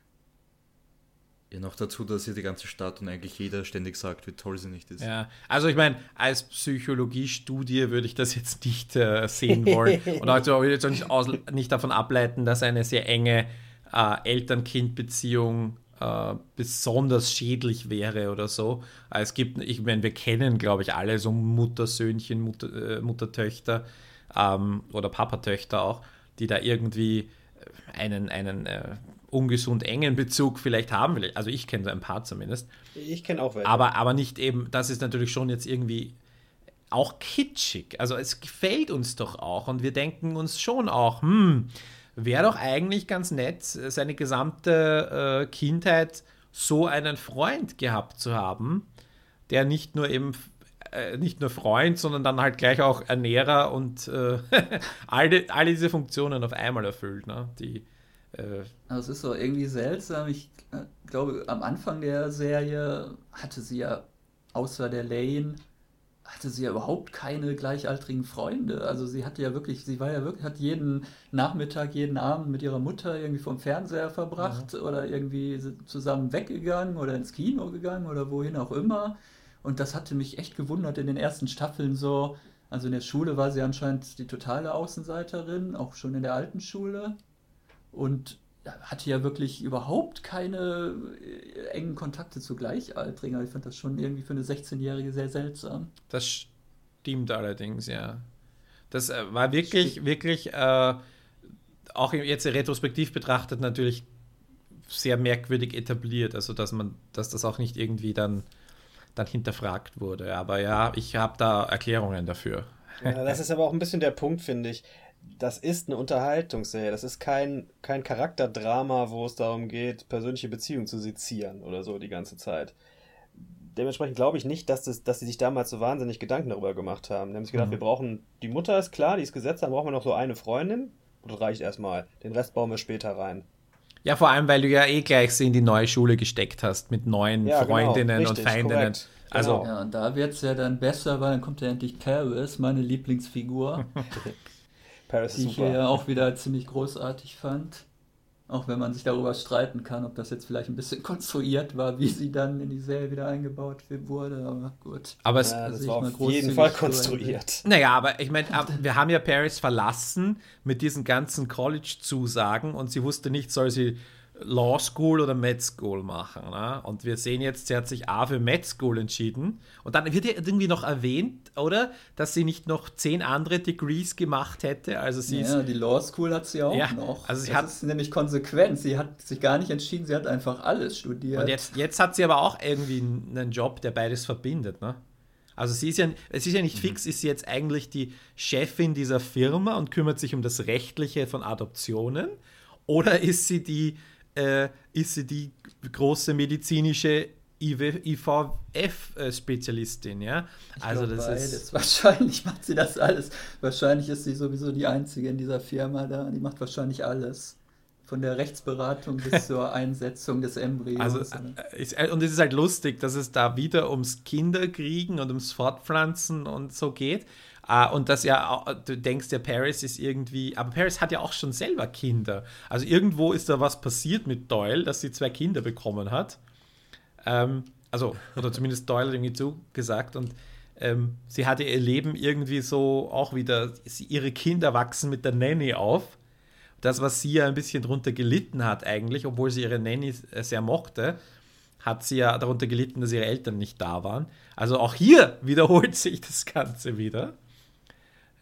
Ja, noch dazu, dass hier die ganze Stadt und eigentlich jeder ständig sagt, wie toll sie nicht ist. Ja, also ich meine, als Psychologiestudie würde ich das jetzt nicht äh, sehen wollen. und also jetzt nicht, aus, nicht davon ableiten, dass eine sehr enge äh, Eltern-Kind-Beziehung äh, besonders schädlich wäre oder so. Äh, es gibt, ich meine, wir kennen, glaube ich, alle so Mutter-Söhnchen, Mutter, äh, Mutter-Töchter ähm, oder Papa-Töchter auch, die da irgendwie einen, einen äh, ungesund engen Bezug vielleicht haben. Also ich kenne so ein paar zumindest. Ich kenne auch welche. Aber, aber nicht eben, das ist natürlich schon jetzt irgendwie auch kitschig. Also es gefällt uns doch auch und wir denken uns schon auch, hm, wäre doch eigentlich ganz nett, seine gesamte äh, Kindheit so einen Freund gehabt zu haben, der nicht nur eben äh, nicht nur Freund, sondern dann halt gleich auch Ernährer und äh, alle, alle diese Funktionen auf einmal erfüllt, ne? die äh, also es ist so irgendwie seltsam. Ich äh, glaube, am Anfang der Serie hatte sie ja, außer der Lane, hatte sie ja überhaupt keine gleichaltrigen Freunde. Also sie hatte ja wirklich, sie war ja wirklich, hat jeden Nachmittag, jeden Abend mit ihrer Mutter irgendwie vom Fernseher verbracht ja. oder irgendwie zusammen weggegangen oder ins Kino gegangen oder wohin auch immer. Und das hatte mich echt gewundert in den ersten Staffeln so. Also in der Schule war sie anscheinend die totale Außenseiterin, auch schon in der alten Schule und hatte ja wirklich überhaupt keine äh, engen Kontakte zu Gleichaltrigen. Ich fand das schon irgendwie für eine 16-Jährige sehr seltsam. Das stimmt allerdings, ja. Das äh, war wirklich, Stimmt. wirklich, äh, auch jetzt retrospektiv betrachtet, natürlich sehr merkwürdig etabliert. Also, dass man, dass das auch nicht irgendwie dann, dann hinterfragt wurde. Aber ja, ich habe da Erklärungen dafür. Ja, das ist aber auch ein bisschen der Punkt, finde ich das ist eine Unterhaltungsserie. Das ist kein, kein Charakterdrama, wo es darum geht, persönliche Beziehungen zu sezieren oder so die ganze Zeit. Dementsprechend glaube ich nicht, dass, das, dass sie sich damals so wahnsinnig Gedanken darüber gemacht haben. Die haben sich gedacht, mhm. wir brauchen, die Mutter ist klar, die ist gesetzt, dann brauchen wir noch so eine Freundin. Das reicht erstmal. Den Rest bauen wir später rein. Ja, vor allem, weil du ja eh gleich sie in die neue Schule gesteckt hast mit neuen ja, genau. Freundinnen genau. Richtig, und Feindinnen. Korrekt. Also, ja, und da wird es ja dann besser, weil dann kommt ja endlich Paris, meine Lieblingsfigur. Paris die ich ja auch wieder ziemlich großartig fand. Auch wenn man sich darüber streiten kann, ob das jetzt vielleicht ein bisschen konstruiert war, wie sie dann in die Serie wieder eingebaut wurde, aber gut. Aber es ja, das war auf jeden Fall konstruiert. Naja, aber ich meine, wir haben ja Paris verlassen mit diesen ganzen College-Zusagen und sie wusste nicht, soll sie Law School oder Med School machen. Ne? Und wir sehen jetzt, sie hat sich A für Med School entschieden. Und dann wird ja irgendwie noch erwähnt, oder? Dass sie nicht noch zehn andere Degrees gemacht hätte. Also sie ja, ist, die Law School hat sie auch ja, noch. Also sie das hat, ist nämlich konsequent. Sie hat sich gar nicht entschieden, sie hat einfach alles studiert. Und jetzt, jetzt hat sie aber auch irgendwie einen Job, der beides verbindet. Ne? Also sie ist ja, es ist ja nicht mhm. fix, ist sie jetzt eigentlich die Chefin dieser Firma und kümmert sich um das Rechtliche von Adoptionen? Oder ist sie die äh, ist sie die große medizinische IVF-Spezialistin, ja. Ich also das beides. ist wahrscheinlich macht sie das alles. Wahrscheinlich ist sie sowieso die einzige in dieser Firma da. Die macht wahrscheinlich alles. Von der Rechtsberatung bis zur Einsetzung des Embryos. Also, äh, und es ist halt lustig, dass es da wieder ums Kinderkriegen und ums Fortpflanzen und so geht. Uh, und dass ja, du denkst, der Paris ist irgendwie, aber Paris hat ja auch schon selber Kinder. Also irgendwo ist da was passiert mit Doyle, dass sie zwei Kinder bekommen hat. Ähm, also, oder zumindest Doyle hat irgendwie zugesagt und ähm, sie hatte ihr Leben irgendwie so auch wieder, sie, ihre Kinder wachsen mit der Nanny auf. Das, was sie ja ein bisschen drunter gelitten hat eigentlich, obwohl sie ihre Nanny sehr mochte, hat sie ja darunter gelitten, dass ihre Eltern nicht da waren. Also auch hier wiederholt sich das Ganze wieder.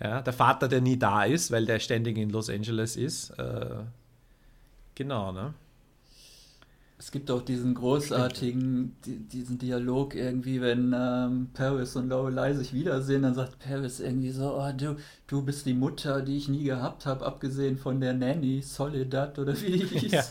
Ja, der Vater, der nie da ist, weil der ständig in Los Angeles ist. Äh, genau, ne? Es gibt auch diesen großartigen, di diesen Dialog irgendwie, wenn ähm, Paris und Lorelei sich wiedersehen, dann sagt Paris irgendwie so, oh, du, du bist die Mutter, die ich nie gehabt habe, abgesehen von der Nanny, Soledad oder wie die hieß. Ja,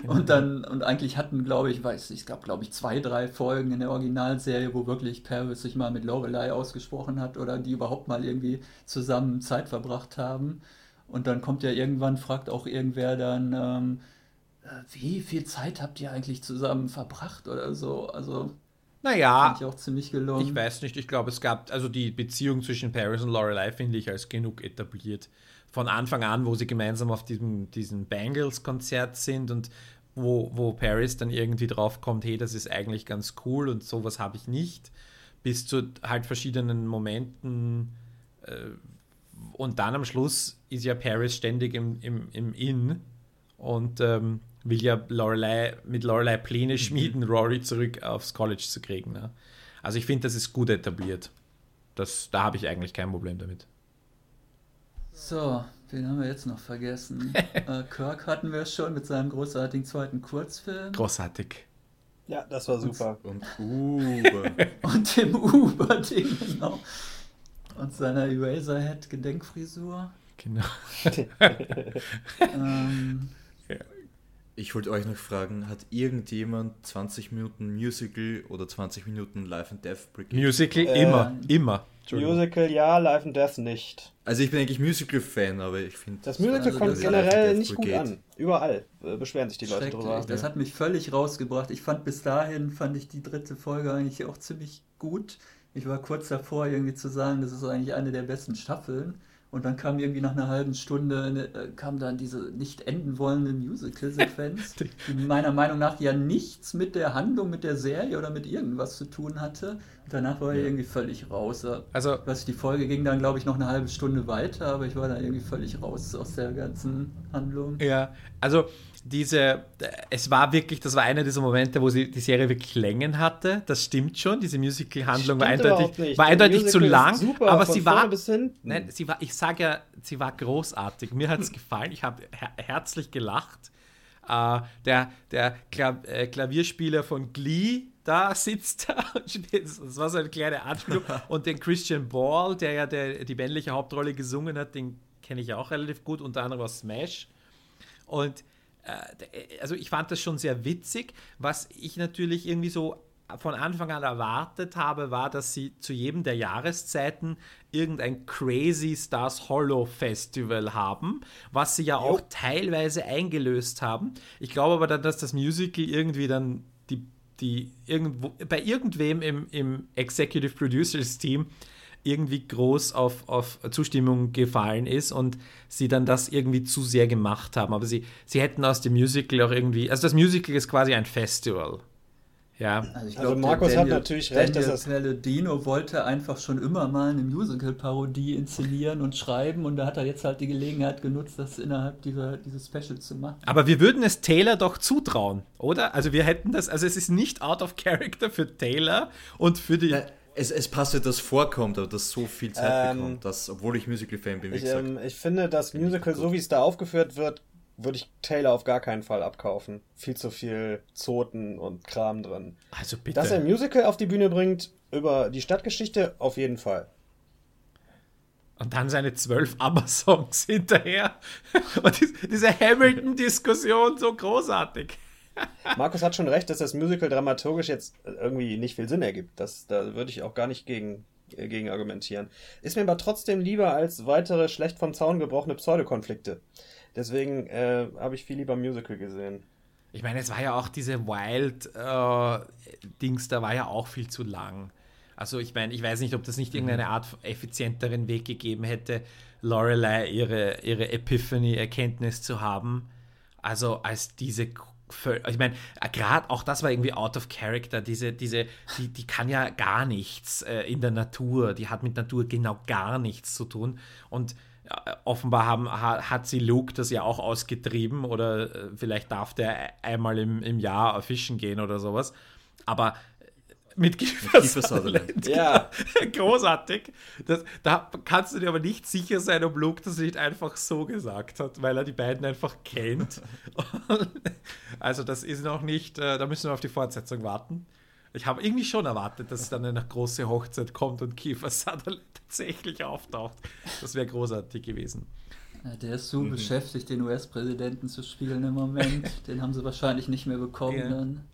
genau. Und dann, und eigentlich hatten, glaube ich, weiß ich, es gab, glaube ich, zwei, drei Folgen in der Originalserie, wo wirklich Paris sich mal mit Lorelei ausgesprochen hat oder die überhaupt mal irgendwie zusammen Zeit verbracht haben. Und dann kommt ja irgendwann, fragt auch irgendwer dann, ähm, äh, wie viel Zeit habt ihr eigentlich zusammen verbracht oder so? Also, naja, ich auch ziemlich gelungen. Ich weiß nicht, ich glaube, es gab, also die Beziehung zwischen Paris und Lorelei finde ich als genug etabliert. Von Anfang an, wo sie gemeinsam auf diesem, diesem Bangles-Konzert sind und wo, wo Paris dann irgendwie drauf kommt, hey, das ist eigentlich ganz cool und sowas habe ich nicht, bis zu halt verschiedenen Momenten. Äh, und dann am Schluss ist ja Paris ständig im, im, im Inn und ähm, will ja Lorelei, mit Lorelei Pläne mhm. schmieden, Rory zurück aufs College zu kriegen. Ne? Also ich finde, das ist gut etabliert. Das, da habe ich eigentlich kein Problem damit. So, wen haben wir jetzt noch vergessen? äh, Kirk hatten wir schon mit seinem großartigen zweiten Kurzfilm. Großartig. Ja, das war super. Und, und Uber. und dem Uber-Ding, genau. Und seiner Eraserhead-Gedenkfrisur. Genau. ähm, ich wollte euch noch fragen, hat irgendjemand 20 Minuten Musical oder 20 Minuten Live and Death Brigade? Musical äh, immer, immer. Musical ja, Live and Death nicht. Also ich bin eigentlich Musical-Fan, aber ich finde... Das Musical also kommt generell nicht gut an. Überall äh, beschweren sich die Leute drüber. Das hat mich völlig rausgebracht. Ich fand bis dahin, fand ich die dritte Folge eigentlich auch ziemlich gut. Ich war kurz davor irgendwie zu sagen, das ist eigentlich eine der besten Staffeln. Und dann kam irgendwie nach einer halben Stunde eine, äh, kam dann diese nicht enden wollende Musical-Sequenz, die meiner Meinung nach ja nichts mit der Handlung, mit der Serie oder mit irgendwas zu tun hatte. Und danach war ja. ich irgendwie völlig raus. Also, was die Folge ging dann, glaube ich, noch eine halbe Stunde weiter, aber ich war dann irgendwie völlig raus aus der ganzen Handlung. Ja, also diese, es war wirklich, das war einer dieser Momente, wo sie die Serie wirklich Längen hatte. Das stimmt schon. Diese Musical-Handlung war eindeutig, war eindeutig zu lang, super, aber sie war, nein, sie war, ich sage ja, sie war großartig. Mir hat es gefallen. Ich habe her herzlich gelacht. Uh, der der Kla äh, Klavierspieler von Glee da sitzt da. Das war so eine kleine Anspielung. Und den Christian Ball, der ja der, die männliche Hauptrolle gesungen hat, den kenne ich auch relativ gut, unter anderem aus Smash. Und äh, also ich fand das schon sehr witzig. Was ich natürlich irgendwie so von Anfang an erwartet habe, war, dass sie zu jedem der Jahreszeiten irgendein Crazy Stars Hollow Festival haben, was sie ja jo. auch teilweise eingelöst haben. Ich glaube aber dann, dass das Musical irgendwie dann die, die irgendwo, bei irgendwem im, im Executive Producers Team irgendwie groß auf, auf Zustimmung gefallen ist und sie dann das irgendwie zu sehr gemacht haben. Aber sie, sie hätten aus dem Musical auch irgendwie, also das Musical ist quasi ein Festival. Ja. Also, ich glaub, also Markus Daniel, hat natürlich recht, Daniel dass das Dino wollte einfach schon immer mal eine Musical-Parodie inszenieren und schreiben und da hat er jetzt halt die Gelegenheit genutzt, das innerhalb dieser dieses Specials zu machen. Aber wir würden es Taylor doch zutrauen, oder? Also wir hätten das, also es ist nicht out of character für Taylor und für die. Ja es, es passt ja, dass vorkommt, aber dass so viel Zeit ähm, bekommt, dass, obwohl ich Musical-Fan bin, wie ich, gesagt. Ähm, ich finde, das Musical, so wie es da aufgeführt wird, würde ich Taylor auf gar keinen Fall abkaufen. Viel zu viel Zoten und Kram drin. Also bitte. Dass er ein Musical auf die Bühne bringt über die Stadtgeschichte, auf jeden Fall. Und dann seine zwölf ABBA-Songs hinterher. Und diese Hamilton-Diskussion so großartig. Markus hat schon recht, dass das Musical dramaturgisch jetzt irgendwie nicht viel Sinn ergibt. Das, da würde ich auch gar nicht gegen, äh, gegen argumentieren. Ist mir aber trotzdem lieber als weitere schlecht vom Zaun gebrochene Pseudokonflikte. Deswegen äh, habe ich viel lieber Musical gesehen. Ich meine, es war ja auch diese Wild-Dings, äh, da war ja auch viel zu lang. Also ich meine, ich weiß nicht, ob das nicht irgendeine Art effizienteren Weg gegeben hätte, Lorelei ihre, ihre Epiphany-Erkenntnis zu haben. Also als diese ich meine, gerade auch das war irgendwie out of character. Diese, diese, die, die kann ja gar nichts äh, in der Natur. Die hat mit Natur genau gar nichts zu tun. Und äh, offenbar haben, ha, hat sie Luke das ja auch ausgetrieben oder äh, vielleicht darf der einmal im, im Jahr fischen gehen oder sowas. Aber Mit Kiefer, Kiefer Sutherland. Ja. Großartig. Das, da kannst du dir aber nicht sicher sein, ob Luke das nicht einfach so gesagt hat, weil er die beiden einfach kennt. also das ist noch nicht, äh, da müssen wir auf die Fortsetzung warten. Ich habe irgendwie schon erwartet, dass dann eine große Hochzeit kommt und Kiefer Sutherland tatsächlich auftaucht. Das wäre großartig gewesen. Ja, der ist so mhm. beschäftigt, den US-Präsidenten zu spielen im Moment. Den haben sie wahrscheinlich nicht mehr bekommen ja. dann.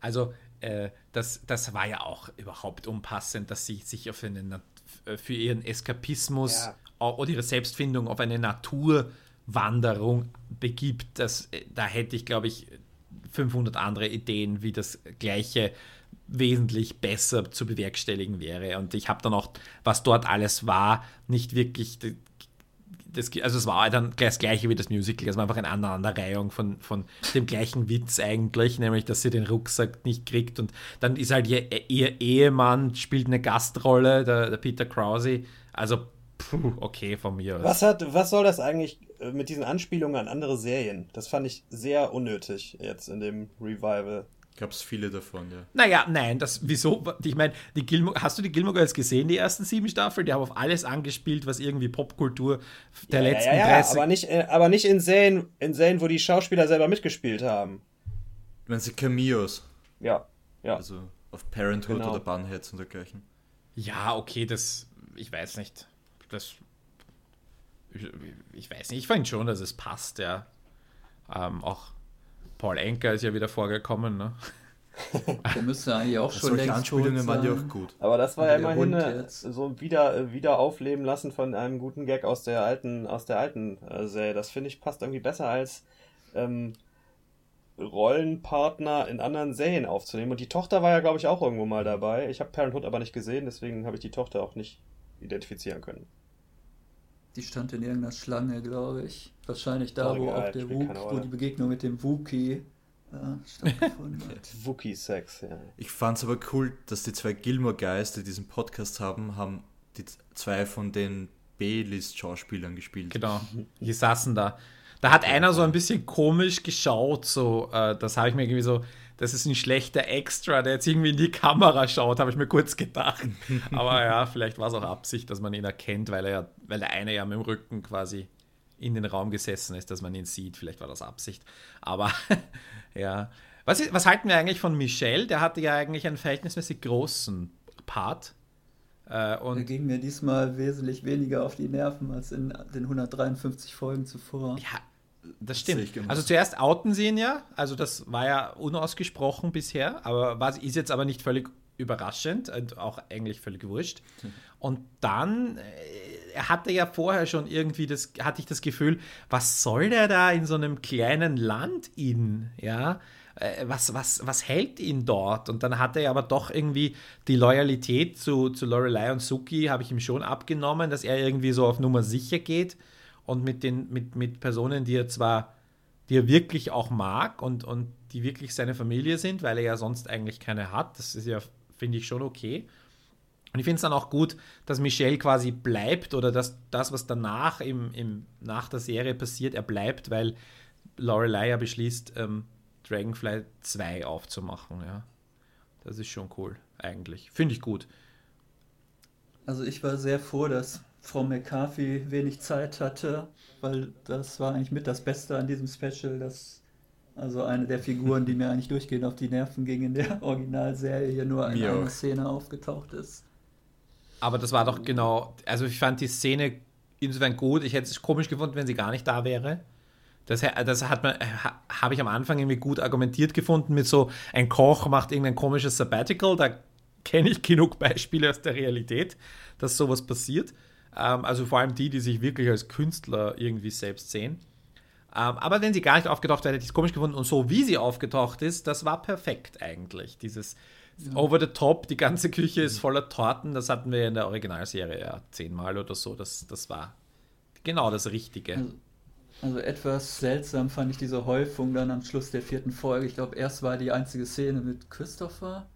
Also, äh, das, das war ja auch überhaupt unpassend, dass sie sich auf einen, äh, für ihren Eskapismus ja. oder ihre Selbstfindung auf eine Naturwanderung begibt. Das, äh, da hätte ich, glaube ich, 500 andere Ideen, wie das gleiche wesentlich besser zu bewerkstelligen wäre. Und ich habe dann auch, was dort alles war, nicht wirklich das, also es war dann das gleiche wie das Musical, es war einfach eine Aneinanderreihung von, von dem gleichen Witz eigentlich, nämlich, dass sie den Rucksack nicht kriegt und dann ist halt ihr, ihr Ehemann, spielt eine Gastrolle, der, der Peter Krause, also puh, okay von mir aus. Was, hat, was soll das eigentlich äh, mit diesen Anspielungen an andere Serien? Das fand ich sehr unnötig jetzt in dem Revival. Gab es viele davon, ja. Naja, nein, das, wieso? Ich meine, die Gilmore, hast du die Gilmore Girls gesehen, die ersten sieben Staffeln? Die haben auf alles angespielt, was irgendwie Popkultur der ja, letzten ja, ja, ja, aber nicht, äh, aber nicht in Serien, in Serien, wo die Schauspieler selber mitgespielt haben. Wenn sie Cameos. Ja, ja. Also auf Parenthood genau. oder Bunheads und dergleichen. Ja, okay, das, ich weiß nicht. Das, ich, ich weiß nicht, ich fand schon, dass es passt, ja. Ähm, auch Paul Enker ist ja wieder vorgekommen, ne? Der müsste eigentlich auch schon längst Anspielungen waren ja auch gut. Aber das war ja immerhin so ein wieder, äh, wieder aufleben lassen von einem guten Gag aus der alten, aus der alten äh, Serie. Das finde ich passt irgendwie besser als ähm, Rollenpartner in anderen Serien aufzunehmen. Und die Tochter war ja, glaube ich, auch irgendwo mal dabei. Ich habe Parenthood aber nicht gesehen, deswegen habe ich die Tochter auch nicht identifizieren können. Die stand in irgendeiner Schlange, glaube ich. Wahrscheinlich da, wo auch der Wookie, wo die Begegnung mit dem Wookie ja, stattgefunden hat. Wookie-Sex, ja. Ich fand es aber cool, dass die zwei Gilmore Guys, die diesen Podcast haben, haben die zwei von den B-List-Schauspielern gespielt. Genau, die saßen da. Da hat einer so ein bisschen komisch geschaut, so, äh, das habe ich mir irgendwie so, das ist ein schlechter Extra, der jetzt irgendwie in die Kamera schaut, habe ich mir kurz gedacht. Aber ja, vielleicht war es auch Absicht, dass man ihn erkennt, weil er ja, weil der eine ja mit dem Rücken quasi in den Raum gesessen ist, dass man ihn sieht. Vielleicht war das Absicht. Aber ja. Was, was halten wir eigentlich von Michel? Der hatte ja eigentlich einen verhältnismäßig großen Part. Äh, und der ging mir diesmal wesentlich weniger auf die Nerven als in den 153 Folgen zuvor. Ja, das stimmt. Also zuerst outen sie ihn ja, also das war ja unausgesprochen bisher, aber was ist jetzt aber nicht völlig überraschend und auch eigentlich völlig wurscht. Mhm. Und dann äh, hatte ja vorher schon irgendwie das, hatte ich das Gefühl, was soll der da in so einem kleinen Land in, ja? Äh, was, was, was hält ihn dort? Und dann hat er aber doch irgendwie die Loyalität zu, zu Lorelei und Suki, habe ich ihm schon abgenommen, dass er irgendwie so auf Nummer sicher geht und mit, den, mit, mit Personen, die er zwar, die er wirklich auch mag und, und die wirklich seine Familie sind, weil er ja sonst eigentlich keine hat. Das ist ja, finde ich, schon okay. Und ich finde es dann auch gut, dass Michelle quasi bleibt oder dass das, was danach im, im, nach der Serie passiert, er bleibt, weil Lorelei ja beschließt, ähm, Dragonfly 2 aufzumachen. Ja. Das ist schon cool, eigentlich. Finde ich gut. Also ich war sehr froh, dass Frau McCarthy wenig Zeit hatte, weil das war eigentlich mit das Beste an diesem Special, dass also eine der Figuren, die mir eigentlich durchgehend auf die Nerven ging in der Originalserie, hier nur in einer Szene aufgetaucht ist. Aber das war doch genau, also ich fand die Szene insofern gut. Ich hätte es komisch gefunden, wenn sie gar nicht da wäre. Das, das hat man, habe ich am Anfang irgendwie gut argumentiert gefunden mit so, ein Koch macht irgendein komisches Sabbatical, da kenne ich genug Beispiele aus der Realität, dass sowas passiert. Ähm, also vor allem die, die sich wirklich als Künstler irgendwie selbst sehen. Ähm, aber wenn sie gar nicht aufgetaucht wäre, hätte ich es komisch gefunden. Und so wie sie aufgetaucht ist, das war perfekt eigentlich. Dieses ja. over the top, die ganze Küche ist voller Torten, das hatten wir in der Originalserie ja zehnmal oder so. Das, das war genau das Richtige. Also, also etwas seltsam fand ich diese Häufung dann am Schluss der vierten Folge. Ich glaube, erst war die einzige Szene mit Christopher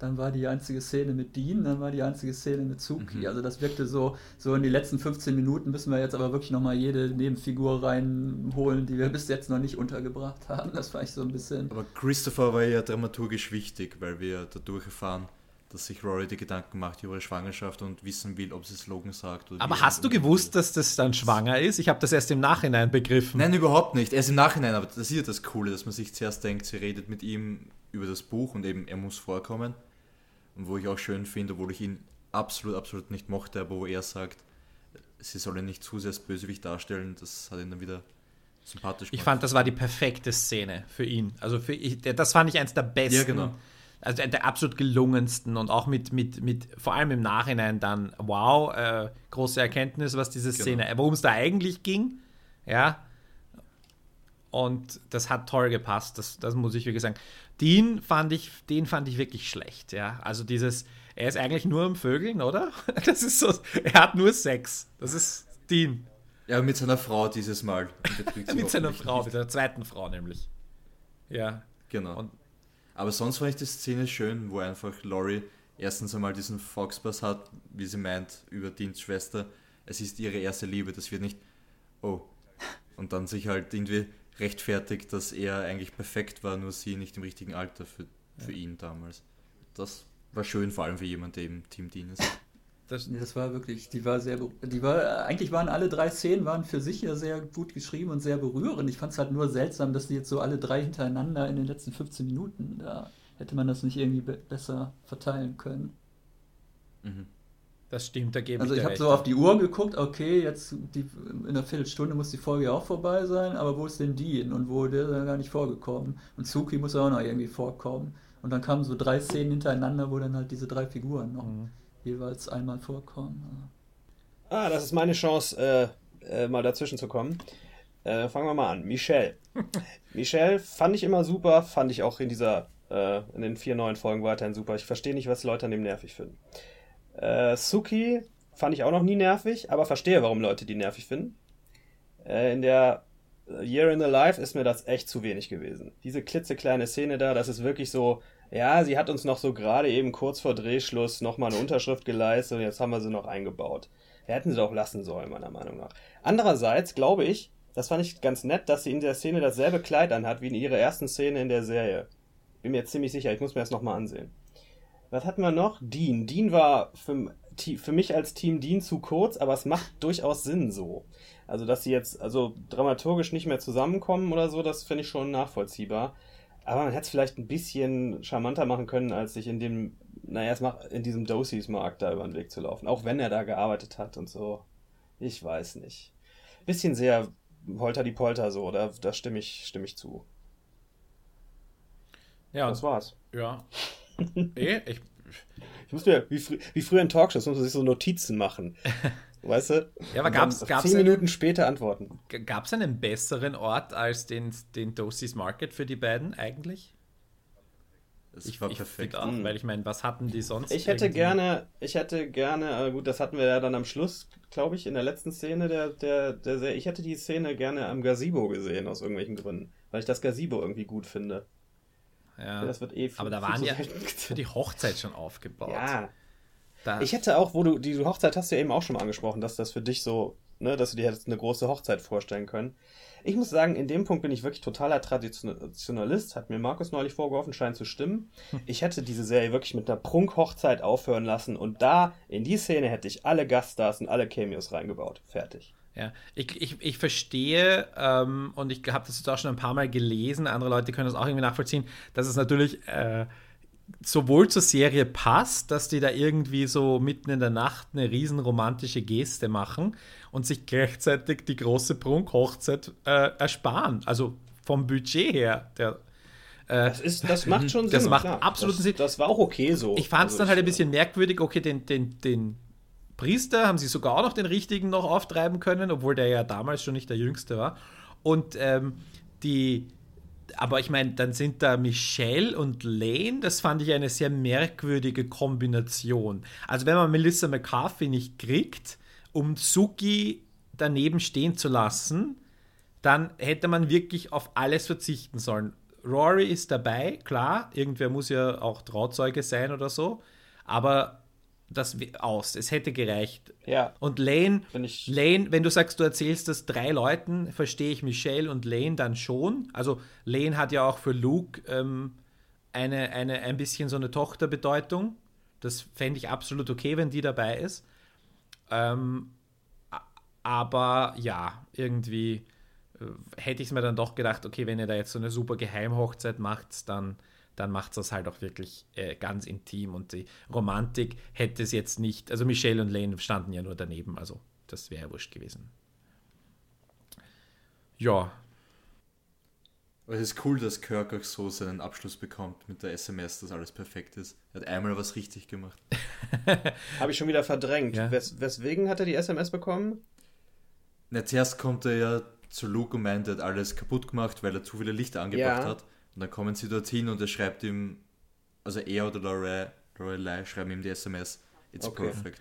dann war die einzige Szene mit Dean, dann war die einzige Szene mit Suki. Mhm. Also das wirkte so, so in die letzten 15 Minuten müssen wir jetzt aber wirklich nochmal jede Nebenfigur reinholen, die wir bis jetzt noch nicht untergebracht haben. Das war ich so ein bisschen. Aber Christopher war ja dramaturgisch wichtig, weil wir dadurch erfahren, dass sich Rory die Gedanken macht über ihre Schwangerschaft und wissen will, ob sie es Logan sagt. Oder Aber hast du gewusst, will. dass das dann schwanger ist? Ich habe das erst im Nachhinein begriffen. Nein, überhaupt nicht. Erst im Nachhinein, aber das ist ja das Coole, dass man sich zuerst denkt, sie redet mit ihm über das Buch und eben er muss vorkommen. Und wo ich auch schön finde, obwohl ich ihn absolut, absolut nicht mochte, aber wo er sagt, sie soll ihn nicht zu sehr als Bösewicht darstellen, das hat ihn dann wieder sympathisch Ich fand, das war die perfekte Szene für ihn. Also für ich, das fand ich eins der besten. Ja, genau. Also der, der absolut gelungensten und auch mit, mit, mit, vor allem im Nachhinein dann, wow, äh, große Erkenntnis, was diese Genau. Szene, worum es da eigentlich ging. Ja. Und das hat toll gepasst, das, das muss ich wirklich sagen. Den fand ich, den fand ich wirklich schlecht, ja. Also dieses, er ist eigentlich nur am Vögeln, oder? Das ist so, er hat nur Sex. Das ist Dean. Ja, mit seiner Frau dieses Mal. Mit seiner Frau, nicht. mit seiner zweiten Frau nämlich. Ja. Genau. Und- Aber sonst fand ich die Szene schön, wo einfach Laurie erstens einmal diesen Foxpass hat, wie sie meint, über Deans Schwester. Es ist ihre erste Liebe, das wird nicht, oh. Und dann sich halt irgendwie rechtfertigt, dass er eigentlich perfekt war, nur sie nicht im richtigen Alter für, für ihn damals. Das war schön, vor allem für jemanden, der im Team Dean ist. Das, das war wirklich, die war sehr, die war, eigentlich waren alle drei Szenen waren für sich ja sehr gut geschrieben und sehr berührend. Ich fand es halt nur seltsam, dass die jetzt so alle drei hintereinander in den letzten 15 Minuten, da hätte man das nicht irgendwie be besser verteilen können. Mhm. Das stimmt, da gebe Also ich ich dir habe so auf die Uhr geguckt, okay, jetzt die, in einer Viertelstunde muss die Folge ja auch vorbei sein, aber wo ist denn Dean und wo der ist ja gar nicht vorgekommen? Und Suki muss auch noch irgendwie vorkommen. Und dann kamen so drei Szenen hintereinander, wo dann halt diese drei Figuren noch Mhm. jeweils einmal vorkommen. Ah, das ist meine Chance, äh, äh, mal dazwischen zu kommen. Äh, fangen wir mal an. Michelle. Michelle fand ich immer super, fand ich auch in dieser, äh, in den vier neuen Folgen weiterhin super. Ich verstehe nicht, was Leute an dem nervig finden. Äh, Suki fand ich auch noch nie nervig, aber verstehe, warum Leute die nervig finden. Äh, in der Year in the Life ist mir das echt zu wenig gewesen. Diese klitzekleine Szene da, das ist wirklich so, ja, sie hat uns noch so gerade eben kurz vor Drehschluss nochmal eine Unterschrift geleistet und jetzt haben wir sie noch eingebaut. Hätten sie doch lassen sollen, meiner Meinung nach. Andererseits glaube ich, das fand ich ganz nett, dass sie in der Szene dasselbe Kleid anhat wie in ihrer ersten Szene in der Serie. Bin mir ziemlich sicher, ich muss mir das nochmal ansehen. Was hatten wir noch? Dean. Dean war für, für mich als Team Dean zu kurz, aber es macht durchaus Sinn so. Also, dass sie jetzt also dramaturgisch nicht mehr zusammenkommen oder so, das finde ich schon nachvollziehbar. Aber man hätte es vielleicht ein bisschen charmanter machen können, als sich in dem, naja, erstmal in diesem Dosies-Markt da über den Weg zu laufen. Auch wenn er da gearbeitet hat und so. Ich weiß nicht. Bisschen sehr holter die Polter so, da, da stimme ich, stimme ich zu. Ja, Das war's. ja. Eh, ich, Ich muss mir, wie, frü wie früher in Talkshows, muss man sich so Notizen machen. Weißt du? Ja, aber gab's- gab's Zehn Minuten später antworten. Gab es einen besseren Ort als den, den Dosis Market für die beiden eigentlich? Das war ich perfekt. find Auch, weil ich meine, was hatten die sonst? Ich hätte irgendwie? gerne, ich hätte gerne, äh, gut, das hatten wir ja dann am Schluss, glaube ich, in der letzten Szene der, der, der Serie. Ich hätte die Szene gerne am Gazebo gesehen, aus irgendwelchen Gründen. Weil ich das Gazebo irgendwie gut finde. Ja. Das wird eh viel, aber da waren ja für die Hochzeit schon aufgebaut. Ja, Da, Ich hätte auch, wo du, die Hochzeit hast du ja eben auch schon mal angesprochen, dass das für dich so, ne, dass du dir hättest eine große Hochzeit vorstellen können. Ich muss sagen, in dem Punkt bin ich wirklich totaler Traditionalist, hat mir Markus neulich vorgeworfen, scheint zu stimmen. Ich hätte diese Serie wirklich mit einer Prunkhochzeit aufhören lassen und da, in die Szene hätte ich alle Gaststars und alle Cameos reingebaut. Fertig. Ja, ich, ich, ich verstehe ähm, und ich habe das jetzt auch schon ein paar Mal gelesen, andere Leute können das auch irgendwie nachvollziehen, dass es natürlich äh, sowohl zur Serie passt, dass die da irgendwie so mitten in der Nacht eine riesen romantische Geste machen und sich gleichzeitig die große Prunkhochzeit äh, ersparen. Also vom Budget her. Der, äh, Das, ist, das macht schon Sinn. Das macht klar. absoluten das, Sinn. Das war auch okay so. ich fand es Also dann halt ein bisschen merkwürdig, okay, den, den, den Priester haben sie sogar auch noch den richtigen noch auftreiben können, obwohl der ja damals schon nicht der Jüngste war. Und ähm, die, aber ich meine, dann sind da Michelle und Lane, das fand ich eine sehr merkwürdige Kombination. Also wenn man Melissa McCarthy nicht kriegt, um Suki daneben stehen zu lassen, dann hätte man wirklich auf alles verzichten sollen. Rory ist dabei, klar, irgendwer muss ja auch Trauzeuge sein oder so, aber das aus, es hätte gereicht. Ja. Und Lane, Lane, wenn du sagst, du erzählst das drei Leuten, verstehe ich Michelle und Lane dann schon. Also Lane hat ja auch für Luke ähm, eine, eine, ein bisschen so eine Tochterbedeutung. Das fände ich absolut okay, wenn die dabei ist. Ähm, aber ja, irgendwie äh, hätte ich es mir dann doch gedacht, okay, wenn ihr da jetzt so eine super Geheimhochzeit macht, dann, dann macht es das halt auch wirklich äh, ganz intim und die Romantik hätte es jetzt nicht, also Michelle und Lane standen ja nur daneben, also das wäre wurscht gewesen. Ja, Aber es ist cool, dass Kirk auch so seinen Abschluss bekommt mit der SMS, dass alles perfekt ist. Er hat einmal was richtig gemacht. Habe ich schon wieder verdrängt. Ja. Wes weswegen hat er die SMS bekommen? Na, zuerst kommt er ja zu Luke und meint, er hat alles kaputt gemacht, weil er zu viele Lichter angebracht Ja. hat. Und dann kommen sie dorthin und er schreibt ihm, also er oder Lorelei, Lorelei schreiben ihm die SMS, it's Okay. perfect.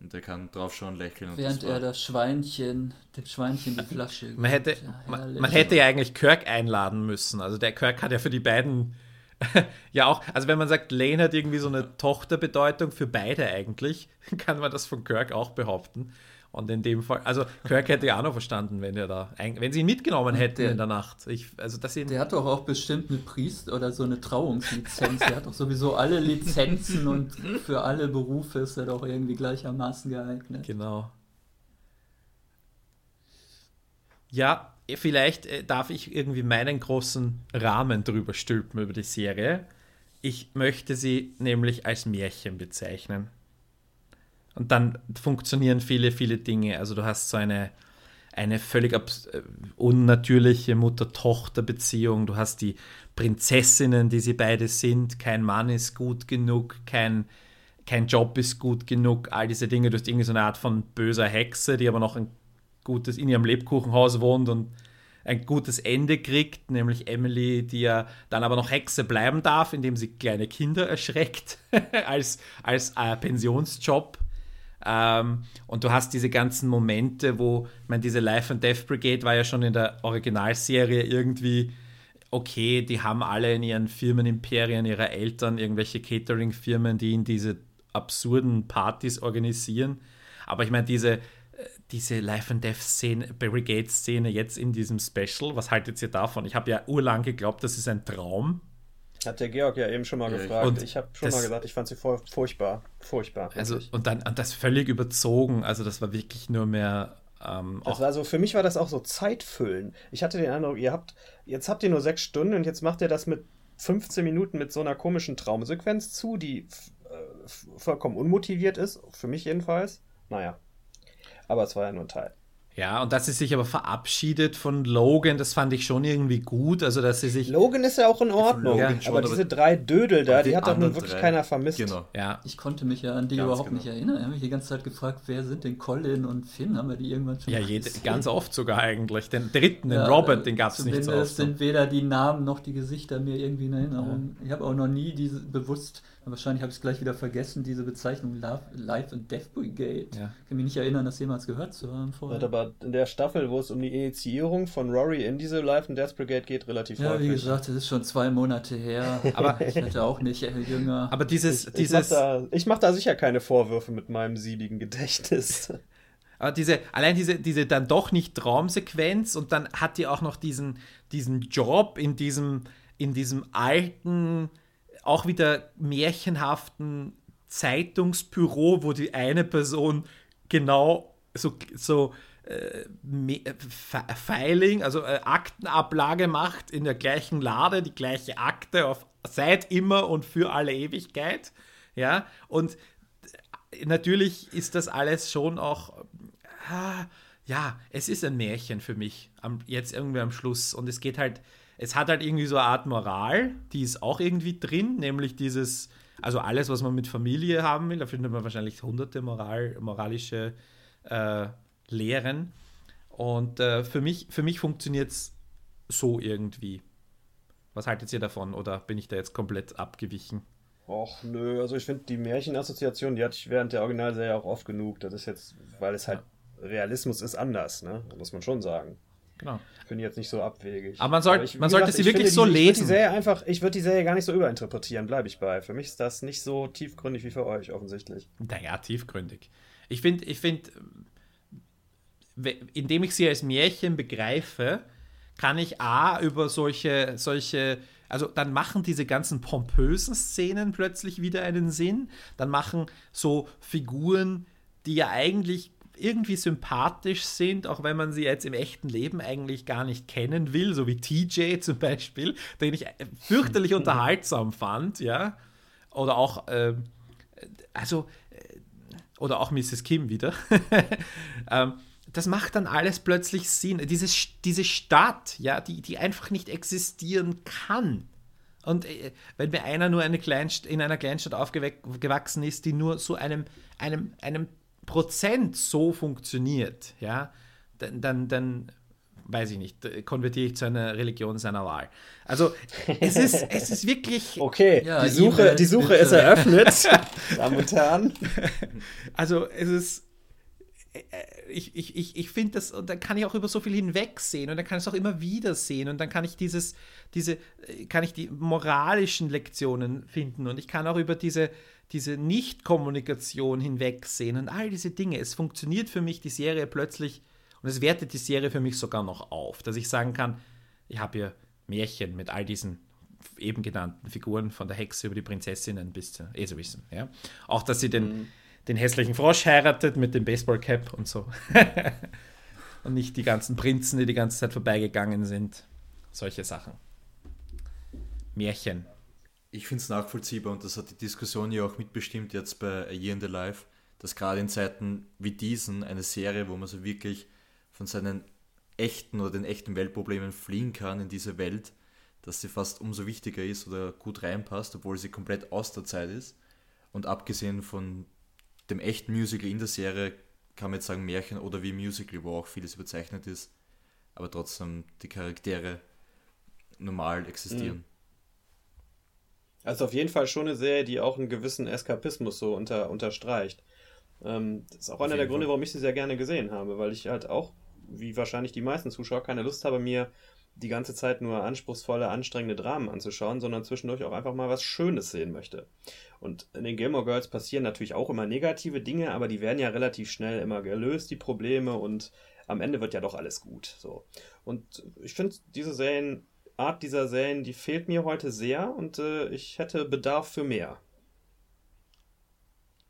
Und er kann draufschauen, lächeln und Während er das Schweinchen, dem Schweinchen die Flasche man hätte. Ja, man, man hätte ja eigentlich Kirk einladen müssen. Also der Kirk hat ja für die beiden ja auch, also wenn man sagt, Lane hat irgendwie so eine Tochterbedeutung für beide eigentlich, kann man das von Kirk auch behaupten. Und in dem Fall, also Kirk hätte ja auch noch verstanden, wenn er da, wenn sie ihn mitgenommen hätten Der- in der Nacht. Ich, also das Der hat doch auch bestimmt eine Priest- oder so eine Trauungslizenz. Der hat doch sowieso alle Lizenzen und für alle Berufe ist er doch irgendwie gleichermaßen geeignet. Genau. Ja, vielleicht äh, darf ich irgendwie meinen großen Rahmen drüber stülpen über die Serie. Ich möchte sie nämlich als Märchen bezeichnen. Und dann funktionieren viele, viele Dinge. Also du hast so eine, eine völlig äh, unnatürliche Mutter-Tochter-Beziehung. Du hast die Prinzessinnen, die sie beide sind. Kein Mann ist gut genug, kein, kein Job ist gut genug. All diese Dinge. Du hast irgendwie so eine Art von böser Hexe, die aber noch ein gutes in ihrem Lebkuchenhaus wohnt und ein gutes Ende kriegt, nämlich Emily, die ja dann aber noch Hexe bleiben darf, indem sie kleine Kinder erschreckt als, als äh, Pensionsjob. Ähm, und du hast diese ganzen Momente, wo, ich meine, diese Life and Death Brigade war ja schon in der Originalserie irgendwie okay, die haben alle in ihren Firmenimperien ihrer Eltern irgendwelche Catering-Firmen, die ihnen diese absurden Partys organisieren. Aber ich meine, diese, äh, diese Life and Death Szene, Brigade-Szene jetzt in diesem Special, was haltet ihr davon? Ich habe ja urlang geglaubt, das ist ein Traum. Hat der Georg ja eben schon mal gefragt. und ich habe schon das- mal gesagt, ich fand sie furchtbar. Furchtbar. Also, wirklich. und dann und das völlig überzogen. Also, das war wirklich nur mehr. Ähm, Das auch, war so, für mich war das auch so Zeitfüllen. Ich hatte den Eindruck, ihr habt, jetzt habt ihr nur sechs Stunden und jetzt macht ihr das mit 15 Minuten mit so einer komischen Traumsequenz zu, die äh, vollkommen unmotiviert ist, für mich jedenfalls. Naja. Aber es war ja nur ein Teil. Ja, und dass sie sich aber verabschiedet von Logan, das fand ich schon irgendwie gut. Also, dass sie sich. Logan ist ja auch in Ordnung, Logan schon, aber aber diese drei Dödel da, die, die hat doch nun wirklich drei- keiner vermisst. Genau. Ja, Ich konnte mich ja an die Ganz überhaupt genau. nicht erinnern. Ich habe mich die ganze Zeit gefragt, wer sind denn Colin und Finn? Haben wir die irgendwann schon ja jede, ganz oft sogar eigentlich. Den dritten, den Ja, Robert, den gab es nicht so oft. sind weder die Namen noch die Gesichter mir irgendwie in Erinnerung. Ich habe auch noch nie diese bewusst, wahrscheinlich habe ich es gleich wieder vergessen, diese Bezeichnung Love, Life and Death Brigade. Ja. Ich kann mich nicht erinnern, das jemals gehört zu haben vorher. Hat aber in der Staffel, wo es um die Initiierung von Rory in diese Life and Death Brigade geht, relativ Ja, wie häufig. gesagt, das ist schon zwei Monate her. Aber- ich hatte auch nicht äh, jünger. Aber dieses, Ich mach, dieses, da, ich mach da sicher keine Vorwürfe mit meinem siebigen Gedächtnis. aber diese, allein diese, diese dann doch nicht Traumsequenz und dann hat die auch noch diesen, diesen Job in diesem, in diesem alten, auch wieder märchenhaften Zeitungsbüro, wo die eine Person genau so, so äh, äh, Filing, also äh, Aktenablage macht in der gleichen Lade, die gleiche Akte auf seit immer und für alle Ewigkeit. Ja, und natürlich ist das alles schon auch, ah, ja, es ist ein Märchen für mich, am, jetzt irgendwie am Schluss. Und es geht halt, es hat halt irgendwie so eine Art Moral, die ist auch irgendwie drin, nämlich dieses, also alles, was man mit Familie haben will, da findet man wahrscheinlich hunderte Moral, moralische äh, Lehren. Und äh, für mich, für mich funktioniert es so irgendwie. Was haltet ihr davon? Oder bin ich da jetzt komplett abgewichen? Och, nö, also ich finde die Märchenassoziation, die hatte ich während der Originalserie auch oft genug. Das ist jetzt, weil es halt Realismus ist anders, ne? Muss man schon sagen. Genau. Finde ich jetzt nicht so abwegig. Aber man, soll, ich, man sollte gesagt, sie ich wirklich finde so die, Ich würde die lesen. Serie einfach, ich würde die Serie gar nicht so überinterpretieren, bleibe ich bei. Für mich ist das nicht so tiefgründig wie für euch offensichtlich. Naja, tiefgründig. Ich finde, ich finde, indem ich sie als Märchen begreife, kann ich A über solche, solche, also dann machen diese ganzen pompösen Szenen plötzlich wieder einen Sinn. Dann machen so Figuren, die ja eigentlich irgendwie sympathisch sind, auch wenn man sie jetzt im echten Leben eigentlich gar nicht kennen will, so wie TJ zum Beispiel, den ich fürchterlich unterhaltsam fand, ja. Oder auch, äh, also, äh, oder auch Mrs. Kim wieder. ähm, das macht dann alles plötzlich Sinn. Diese, diese Stadt, ja, die, die einfach nicht existieren kann. Und äh, wenn mir einer nur eine Kleinst in einer Kleinstadt aufgewachsen ist, die nur so einem, einem, einem Prozent so funktioniert, ja, dann, dann, dann weiß ich nicht, konvertiere ich zu einer Religion seiner Wahl. Also es ist, es ist wirklich. Okay, Ja, die Suche, die Suche bitte. ist eröffnet, Damen und Herren. Also es ist. äh, Ich, ich, ich, ich finde das, und dann kann ich auch über so viel hinwegsehen und dann kann ich es auch immer wieder sehen und dann kann ich dieses, diese, äh, kann ich die moralischen Lektionen finden und ich kann auch über diese, diese Nicht-Kommunikation hinwegsehen und all diese Dinge. Es funktioniert für mich die Serie plötzlich und es wertet die Serie für mich sogar noch auf, dass ich sagen kann, ich habe hier Märchen mit all diesen eben genannten Figuren von der Hexe über die Prinzessinnen bis zu eh so wissen. Ja? Auch, dass sie den, den hässlichen Frosch heiratet mit dem Baseballcap und so. und nicht die ganzen Prinzen, die die ganze Zeit vorbeigegangen sind. Solche Sachen. Märchen. Ich finde es nachvollziehbar und das hat die Diskussion ja auch mitbestimmt jetzt bei A Year in the Life, dass gerade in Zeiten wie diesen eine Serie, wo man so wirklich von seinen echten oder den echten Weltproblemen fliehen kann in diese Welt, dass sie fast umso wichtiger ist oder gut reinpasst, obwohl sie komplett aus der Zeit ist. Und abgesehen von dem echten Musical in der Serie kann man jetzt sagen Märchen oder wie Musical, wo auch vieles überzeichnet ist, aber trotzdem die Charaktere normal existieren. Also auf jeden Fall schon eine Serie, die auch einen gewissen Eskapismus so unter, unterstreicht. Ähm, das ist auch Auf einer der Gründe, Fall. warum ich sie sehr gerne gesehen habe, weil ich halt auch, wie wahrscheinlich die meisten Zuschauer, keine Lust habe, mir die ganze Zeit nur anspruchsvolle, anstrengende Dramen anzuschauen, sondern zwischendurch auch einfach mal was Schönes sehen möchte. Und in den Gilmore Girls passieren natürlich auch immer negative Dinge, aber die werden ja relativ schnell immer gelöst, die Probleme, und am Ende wird ja doch alles gut. So. Und ich finde, diese Serien, Art dieser Serien, die fehlt mir heute sehr und äh, ich hätte Bedarf für mehr.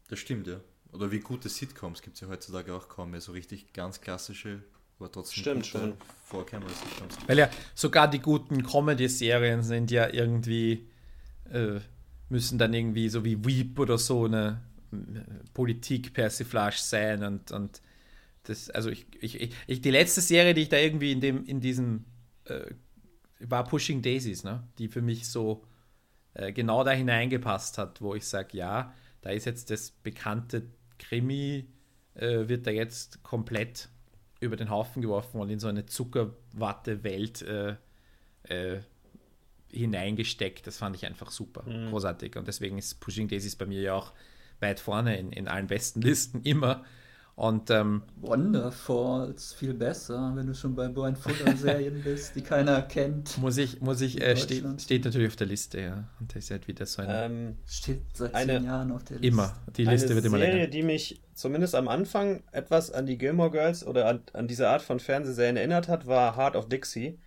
Das stimmt, ja. Oder wie gute Sitcoms gibt es ja heutzutage auch kaum mehr. So richtig ganz klassische, aber trotzdem Stimmt gute schon. Vorkamera-Sitcoms. Weil ja sogar die guten Comedy-Serien sind ja irgendwie, äh, müssen dann irgendwie so wie Weep oder so eine äh, Politik-Persiflage sein und, und das, also ich, ich, ich, ich, die letzte Serie, die ich da irgendwie in dem, in diesem, äh, war Pushing Daisies, ne? Die für mich so äh, genau da hineingepasst hat, wo ich sage, ja, da ist jetzt das bekannte Krimi, äh, wird da jetzt komplett über den Haufen geworfen und in so eine Zuckerwatte-Welt äh, äh, hineingesteckt. Das fand ich einfach super, großartig. Und deswegen ist Pushing Daisies bei mir ja auch weit vorne in, in allen besten Listen immer. Und ähm, Wonderfalls, viel besser, wenn du schon bei Brian Fuller Serien bist, die keiner kennt. muss ich, muss ich, äh, steht, steht natürlich auf der Liste, ja. Und das ist halt wieder so eine. Ähm, Steht seit Eine- zehn Jahren auf der Liste. immer. Die eine Liste wird immer Serie, länger. die mich zumindest am Anfang etwas an die Gilmore Girls oder an, an diese Art von Fernsehserien erinnert hat, war Heart of Dixie.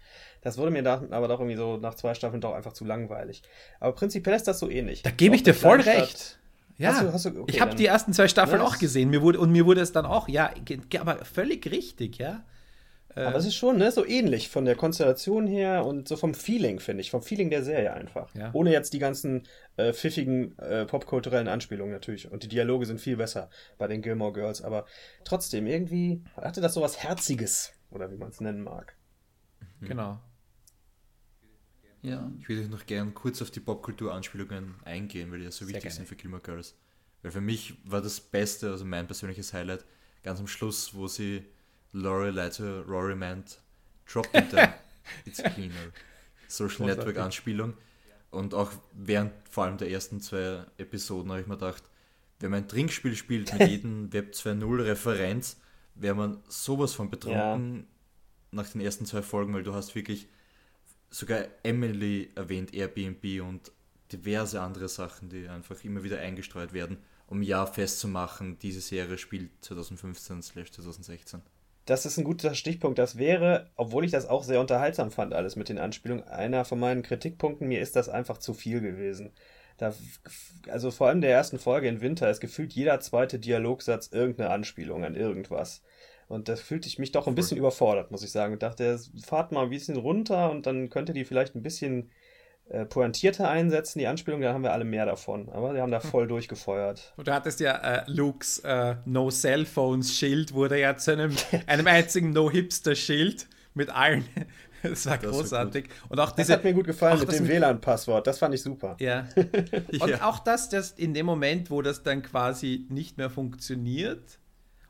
Das wurde mir da, aber doch irgendwie so nach zwei Staffeln doch einfach zu langweilig. Aber prinzipiell ist das so ähnlich. Da gebe ich dir eine voll Kleinstadt- recht. Ja, Hast du- hast du- okay, ich habe die ersten zwei Staffeln Ja, auch gesehen. Mir wurde, und mir wurde es dann auch, ja, aber völlig richtig, ja. Aber es ist schon ne, so ähnlich von der Konstellation her und so vom Feeling, finde ich. Vom Feeling der Serie einfach. Ja. Ohne jetzt die ganzen äh, pfiffigen äh, popkulturellen Anspielungen natürlich. Und die Dialoge sind viel besser bei den Gilmore Girls. Aber trotzdem, irgendwie hatte das so was Herziges. Oder wie man es nennen mag. Genau. Ja. Ich würde noch gern kurz auf die Popkultur-Anspielungen eingehen, weil die ja so Sehr wichtig gerne. sind für Gilmore Girls. Weil für mich war das Beste, also mein persönliches Highlight, ganz am Schluss, wo sie Lorelei zu Rory meint, drop it down, it's cleaner. Social. Network-Anspielung. Und auch während vor allem der ersten zwei Episoden habe ich mir gedacht, wenn man ein Trinkspiel spielt mit jedem Web 2.0 Referenz, wäre man sowas von betrunken nach den ersten zwei Folgen, weil du hast wirklich sogar Emily erwähnt, Airbnb und diverse andere Sachen, die einfach immer wieder eingestreut werden, um ja festzumachen, diese Serie spielt 2015/2016. Das ist ein guter Stichpunkt. Das wäre, obwohl ich das auch sehr unterhaltsam fand, alles mit den Anspielungen, einer von meinen Kritikpunkten. Mir ist das einfach zu viel gewesen. Da, also vor allem der ersten Folge in Winter ist gefühlt jeder zweite Dialogsatz irgendeine Anspielung an irgendwas. Und da fühlte ich mich doch ein bisschen überfordert, muss ich sagen. Ich dachte, fahrt mal ein bisschen runter und dann könnte die vielleicht ein bisschen äh, pointierter einsetzen, die Anspielung, dann haben wir alle mehr davon. Aber die haben da voll durchgefeuert. Und du hattest ja äh, Lukes äh, No Cell Phones Schild, wurde ja zu einem, einem einzigen No Hipster Schild mit allen. Das war das großartig. Und auch diese, das hat mir gut gefallen mit dem WLAN-Passwort. Das fand ich super. Ja. Und ja. auch das, dass in dem Moment, wo das dann quasi nicht mehr funktioniert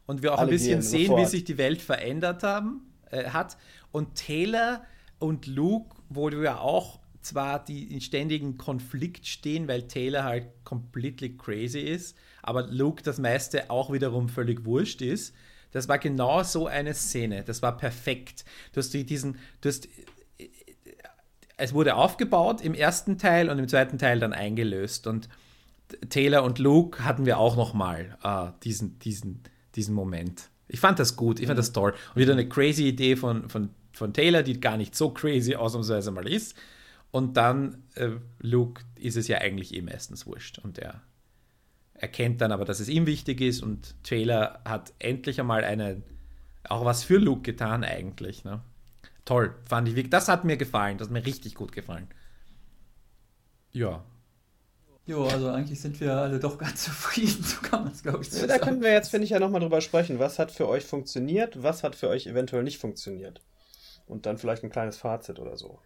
und wir auch Alle ein bisschen sehen, sofort. wie sich die Welt verändert haben, äh, hat. Und Taylor und Luke, wo du ja auch zwar die in ständigen Konflikt stehen, weil Taylor halt completely crazy ist, aber Luke das meiste auch wiederum völlig wurscht ist. Das war genau so eine Szene. Das war perfekt. Du hast diesen, du hast, es wurde aufgebaut im ersten Teil und im zweiten Teil dann eingelöst. Und Taylor und Luke hatten wir auch noch mal äh, diesen, diesen, diesen Moment. Ich fand das gut, ich fand das toll. Und wieder eine crazy Idee von, von, von Taylor, die gar nicht so crazy ausnahmsweise mal ist. Und dann, äh, Luke, ist es ja eigentlich eh meistens wurscht. Und er erkennt dann aber, dass es ihm wichtig ist. Und Taylor hat endlich einmal eine, auch was für Luke getan, eigentlich. Ne? Toll, fand ich. Das hat mir gefallen. Das hat mir richtig gut gefallen. Ja. Jo, also eigentlich sind wir alle doch ganz zufrieden, so kann man es, glaube ich, sagen. Da könnten wir jetzt, finde ich, ja nochmal drüber sprechen. Was hat für euch funktioniert, was hat für euch eventuell nicht funktioniert? Und dann vielleicht ein kleines Fazit oder so.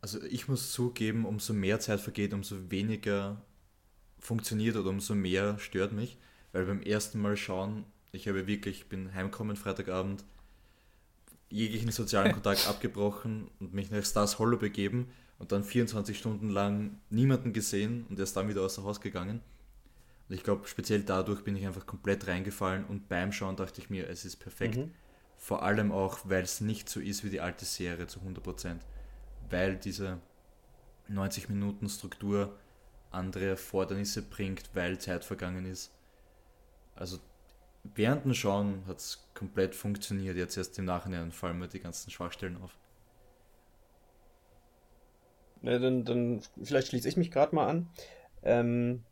Also ich muss zugeben, umso mehr Zeit vergeht, umso weniger funktioniert oder umso mehr stört mich. Weil beim ersten Mal schauen, ich habe wirklich, bin heimgekommen Freitagabend, jeglichen sozialen Kontakt abgebrochen und mich nach Stars Hollow begeben und dann 24 Stunden lang niemanden gesehen und erst dann wieder außer Haus gegangen. Und ich glaube, speziell dadurch bin ich einfach komplett reingefallen und beim Schauen dachte ich mir, es ist perfekt. Mhm. Vor allem auch, weil es nicht so ist wie die alte Serie zu 100% weil diese 90 Minuten Struktur andere Erfordernisse bringt, weil Zeit vergangen ist. Also während dem Schauen hat es komplett funktioniert. Jetzt erst im Nachhinein fallen mir die ganzen Schwachstellen auf. Ja, dann, dann vielleicht schließe ich mich gerade mal an. Ähm,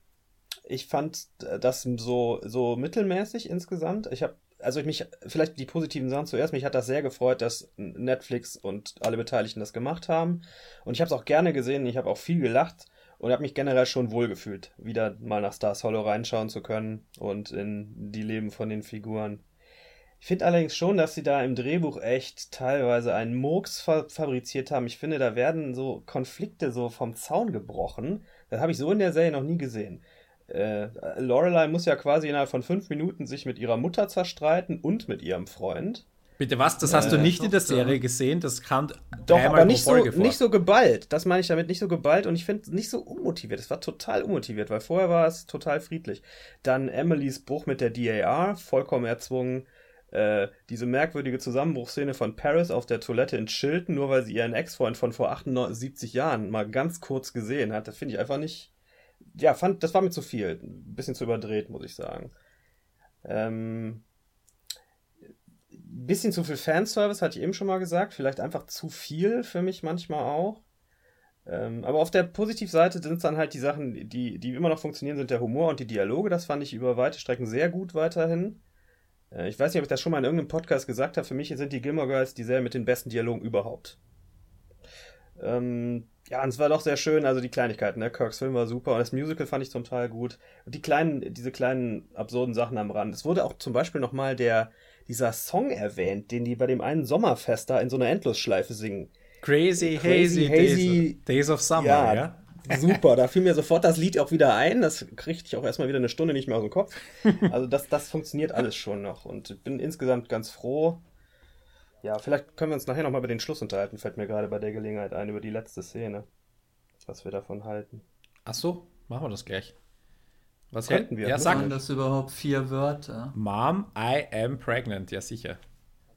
ich fand das so, so mittelmäßig insgesamt. Ich habe also ich mich, vielleicht die positiven Sachen zuerst, mich hat das sehr gefreut, dass Netflix und alle Beteiligten das gemacht haben. Und ich habe es auch gerne gesehen, ich habe auch viel gelacht und habe mich generell schon wohlgefühlt, wieder mal nach Stars Hollow reinschauen zu können und in die Leben von den Figuren. Ich finde allerdings schon, dass sie da im Drehbuch echt teilweise einen Murks fabriziert haben. Ich finde, da werden so Konflikte so vom Zaun gebrochen. Das habe ich so in der Serie noch nie gesehen äh, Lorelei muss ja quasi innerhalb von fünf Minuten sich mit ihrer Mutter zerstreiten und mit ihrem Freund. Bitte was? Das hast äh, du nicht in der Serie gesehen? Das kam doch, aber nicht so, nicht so geballt. Das meine ich damit nicht so geballt und ich finde nicht so unmotiviert. Es war total unmotiviert, weil vorher war es total friedlich. Dann Emilys Bruch mit der DAR, vollkommen erzwungen. Äh, diese merkwürdige Zusammenbruchsszene von Paris auf der Toilette in Chilton, nur weil sie ihren Ex-Freund von vor 78 Jahren mal ganz kurz gesehen hat, das finde ich einfach nicht, ja, fand, das war mir zu viel. Ein bisschen zu überdreht, muss ich sagen. Ähm, bisschen zu viel Fanservice, hatte ich eben schon mal gesagt. Vielleicht einfach zu viel für mich manchmal auch. Ähm, aber auf der Positivseite sind es dann halt die Sachen, die, die immer noch funktionieren, sind der Humor und die Dialoge. Das fand ich über weite Strecken sehr gut weiterhin. Äh, ich weiß nicht, ob ich das schon mal in irgendeinem Podcast gesagt habe. Für mich sind die Gilmore Girls die Serie mit den besten Dialogen überhaupt. Ähm, ja, und es war doch sehr schön, also die Kleinigkeiten, ne? Kirks Film war super und das Musical fand ich zum Teil gut. Und die kleinen, diese kleinen absurden Sachen am Rand. Es wurde auch zum Beispiel nochmal der, dieser Song erwähnt, den die bei dem einen Sommerfest da in so einer Endlosschleife singen. Crazy, Crazy, Hazy, Days, Days of Summer, ja, ja? Super, da fiel mir sofort das Lied auch wieder ein. Das kriegte ich auch erstmal wieder eine Stunde nicht mehr aus dem Kopf. Also das, das funktioniert alles schon noch und ich bin insgesamt ganz froh, ja, vielleicht können wir uns nachher nochmal über den Schluss unterhalten, fällt mir gerade bei der Gelegenheit ein, über die letzte Szene. Was wir davon halten. Ach so, machen wir das gleich. Was Könnten wir. Ja, Ne? sag Waren das überhaupt vier Wörter? Mom, I am pregnant. Ja, sicher.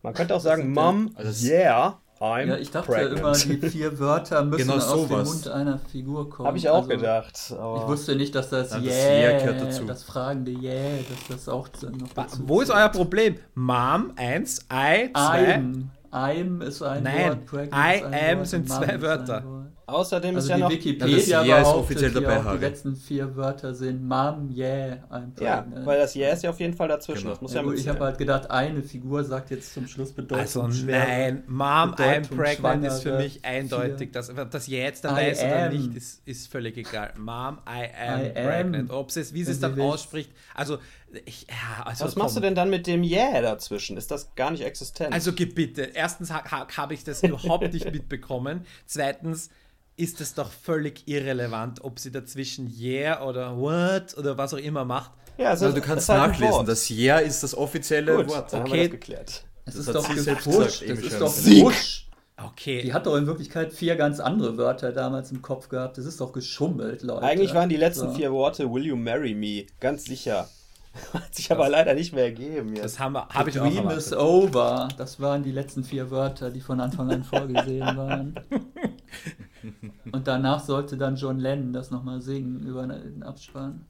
Man könnte auch sagen, Mom, Also- yeah, I'm Ja, ich dachte pregnant. immer, die vier Wörter müssen Genau aus dem. Mund einer Figur kommen. Habe ich auch Also, gedacht. Aber Ich wusste nicht, dass das Ja, das Yeah, Yeah gehört dazu. das fragende Yeah, dass das auch noch dazu Wo ist euer Problem? Mom, 1, I, 2. I'm. I'm ist ein Nein, Wort, pregnant I am sind Mom zwei Wörter. Außerdem ist Also ja die noch. Wikipedia das Yeah ist offiziell dabei, die letzten vier Wörter sind Mom, Yeah, I'm Ja, pregnant. weil das Yeah ist ja auf jeden Fall dazwischen. Genau. Das muss ja, ja, gut, ich habe halt gedacht, eine Figur sagt jetzt zum Schluss Bedeutung Also nein, Mom, I am Bedeutung pregnant ist für schwangere mich eindeutig. Das, das jetzt dann I weiß oder am. nicht, ist, ist völlig egal. Mom, I am I pregnant. Ob es, wie sie Wenn es dann ausspricht. Also, ich, ja, also Was machst du komm. denn dann mit dem Yeah dazwischen? Ist das gar nicht existent? Also gib bitte. Erstens ha ha habe ich das überhaupt nicht mitbekommen. Zweitens ist es doch völlig irrelevant, ob sie dazwischen yeah oder what oder was auch immer macht. ja, also, Also du kannst ein nachlesen, das Yeah ist das offizielle Gut, Wort. dann haben Okay. wir das geklärt. Es Das ist doch gesagt, Das ist doch gepusht. Okay. Die hat doch in Wirklichkeit vier ganz andere Wörter damals im Kopf gehabt. Das ist doch geschummelt, Leute. Eigentlich waren die letzten So. vier Worte Will you marry me? Ganz sicher. Hat sich aber leider nicht mehr ergeben jetzt. das haben wir, habe ich auch Dream is erwartet. over. Das waren die letzten vier Wörter, die von Anfang an vorgesehen waren. Und danach sollte dann John Lennon das nochmal singen über den Abspann.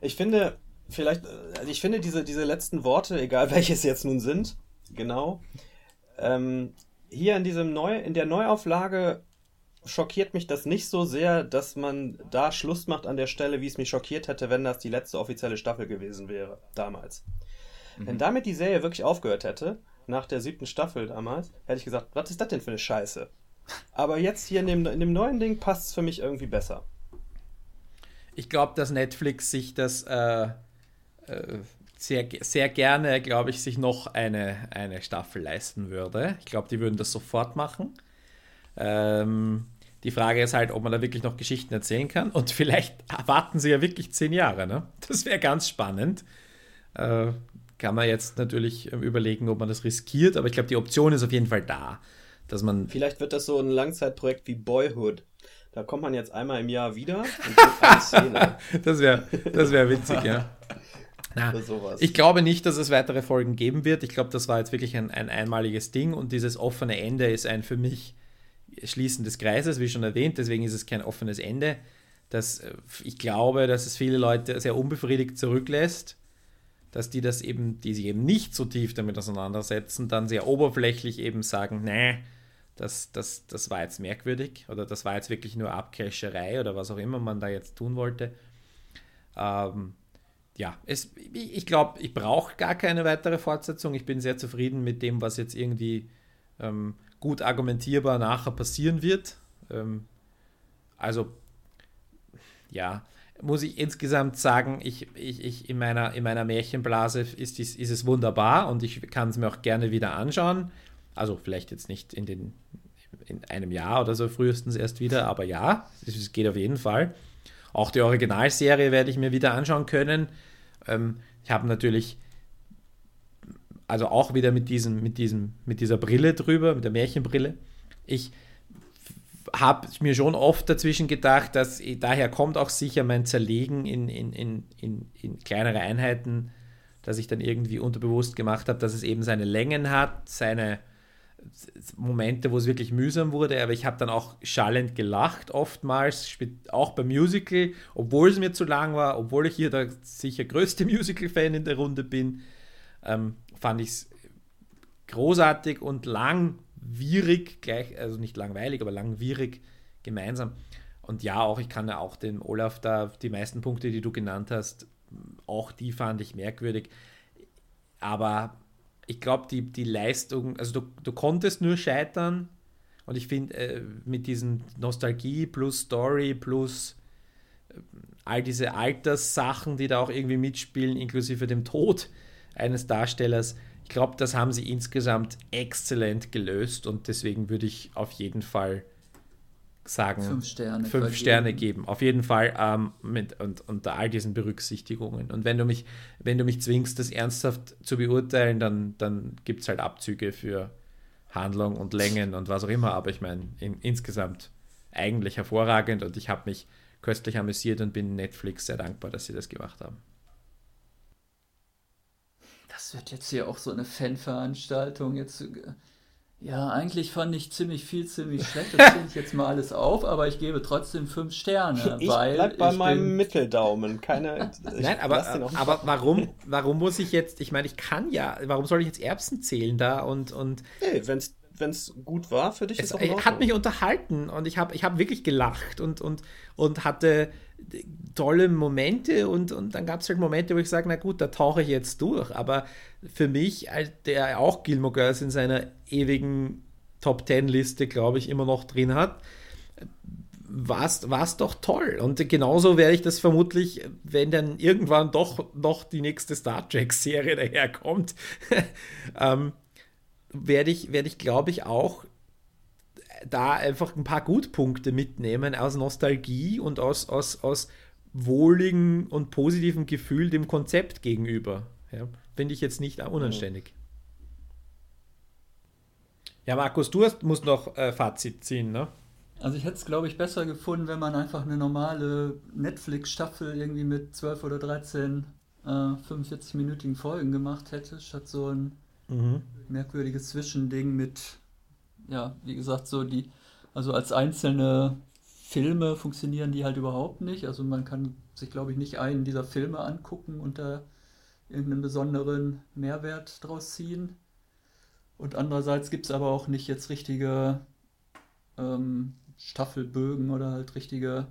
Ich finde, vielleicht, also ich finde diese, diese letzten Worte, egal welche es jetzt nun sind, genau, ähm, hier in diesem Neu, in der Neuauflage schockiert mich das nicht so sehr, dass man da Schluss macht an der Stelle, wie es mich schockiert hätte, wenn das die letzte offizielle Staffel gewesen wäre, damals. Wenn damit die Serie wirklich aufgehört hätte, nach der siebten Staffel damals, hätte ich gesagt, was ist das denn für eine Scheiße? Aber jetzt hier in dem, in dem neuen Ding passt es für mich irgendwie besser. Ich glaube, dass Netflix sich das äh, äh, sehr, sehr gerne, glaube ich, sich noch eine, eine Staffel leisten würde. Ich glaube, die würden das sofort machen. Ähm, die Frage ist halt, ob man da wirklich noch Geschichten erzählen kann. Und vielleicht warten sie ja wirklich zehn Jahre. Ne? Das wäre ganz spannend. Äh, kann man jetzt natürlich ähm, überlegen, ob man das riskiert. Aber ich glaube, die Option ist auf jeden Fall da, dass man Vielleicht wird das so ein Langzeitprojekt wie Boyhood. Da kommt man jetzt einmal im Jahr wieder und eine Szene das wäre das wär witzig, ja. Na, ich glaube nicht, dass es weitere Folgen geben wird. Ich glaube, das war jetzt wirklich ein, ein einmaliges Ding und dieses offene Ende ist ein für mich Schließen des Kreises, wie schon erwähnt, deswegen ist es kein offenes Ende. Das, äh, ich glaube, dass es viele Leute sehr unbefriedigt zurücklässt, dass die das eben, die sich eben nicht so tief damit auseinandersetzen, dann sehr oberflächlich eben sagen, nee, das, das, das war jetzt merkwürdig oder das war jetzt wirklich nur Abcasherei oder was auch immer man da jetzt tun wollte. Ähm, ja, es, ich glaube, ich brauche gar keine weitere Fortsetzung. Ich bin sehr zufrieden mit dem, was jetzt irgendwie ähm, gut argumentierbar nachher passieren wird. Ähm, also, ja, muss ich insgesamt sagen, ich, ich, ich in, meiner, in meiner Märchenblase ist, ist es wunderbar und ich kann es mir auch gerne wieder anschauen. Also vielleicht jetzt nicht in, den, in einem Jahr oder so frühestens erst wieder, aber ja, es geht auf jeden Fall. Auch die Originalserie werde ich mir wieder anschauen können. Ähm, ich habe natürlich, also auch wieder mit, diesem, mit, diesem, mit dieser Brille drüber, mit der Märchenbrille. Ich habe mir schon oft dazwischen gedacht, dass daher kommt auch sicher mein Zerlegen in, in, in, in, in kleinere Einheiten, dass ich dann irgendwie unterbewusst gemacht habe, dass es eben seine Längen hat, seine Momente, wo es wirklich mühsam wurde, aber ich habe dann auch schallend gelacht oftmals, auch beim Musical, obwohl es mir zu lang war, obwohl ich hier der sicher größte Musical-Fan in der Runde bin, ähm, fand ich es großartig und langwierig, gleich, also nicht langweilig, aber langwierig gemeinsam. Und ja, auch ich kann ja auch dem Olaf da die meisten Punkte, die du genannt hast, auch die fand ich merkwürdig. Aber ich glaube, die, die Leistung, also du, du konntest nur scheitern und ich finde, äh, mit diesen Nostalgie plus Story plus äh, all diese Alterssachen, die da auch irgendwie mitspielen, inklusive dem Tod eines Darstellers, ich glaube, das haben sie insgesamt exzellent gelöst und deswegen würde ich auf jeden Fall sagen, Fünf Sterne. fünf. Sterne geben. Auf jeden Fall ähm, mit, und, unter all diesen Berücksichtigungen. Und wenn du mich, wenn du mich zwingst, das ernsthaft zu beurteilen, dann, dann gibt es halt Abzüge für Handlung und Längen und was auch immer. Aber ich meine, in, insgesamt eigentlich hervorragend und ich habe mich köstlich amüsiert und bin Netflix sehr dankbar, dass sie das gemacht haben. Das wird jetzt hier auch so eine Fanveranstaltung. Jetzt, äh, ja, eigentlich fand ich ziemlich viel, ziemlich schlecht. Das zähle ich jetzt mal alles auf, aber ich gebe trotzdem fünf Sterne. Ich weil bleib bei ich meinem bin, Mitteldaumen. Keine. Nein, aber, aber warum, warum muss ich jetzt, ich meine, ich kann ja, warum soll ich jetzt Erbsen zählen da und, und Hey, wenn's, wenn's gut war für dich, es ist auch hat mich unterhalten und ich habe ich hab wirklich gelacht und, und, und hatte tolle Momente und, und dann gab es halt Momente, wo ich sage, na gut, da tauche ich jetzt durch. Aber für mich, als der auch Gilmore Girls in seiner ewigen Top Ten Liste, glaube ich, immer noch drin hat, war es doch toll. Und genauso werde ich das vermutlich, wenn dann irgendwann doch noch die nächste Star Trek-Serie daherkommt, ähm, werde ich, werde ich glaube ich, auch da einfach ein paar Gutpunkte mitnehmen aus Nostalgie und aus, aus, aus wohligen und positivem Gefühl dem Konzept gegenüber. Ja, Finde ich jetzt nicht unanständig. Ja, Markus, du hast, musst noch äh, Fazit ziehen, ne? Also ich hätte es, glaube ich, besser gefunden, wenn man einfach eine normale Netflix-Staffel irgendwie mit 12 oder 13 äh, 45-minütigen Folgen gemacht hätte, statt so ein Mhm. merkwürdiges Zwischending mit, ja, wie gesagt, so die, also als einzelne Filme funktionieren die halt überhaupt nicht. Also man kann sich, glaube ich, nicht einen dieser Filme angucken und da irgendeinen besonderen Mehrwert draus ziehen. Und andererseits gibt es aber auch nicht jetzt richtige ähm, Staffelbögen oder halt richtige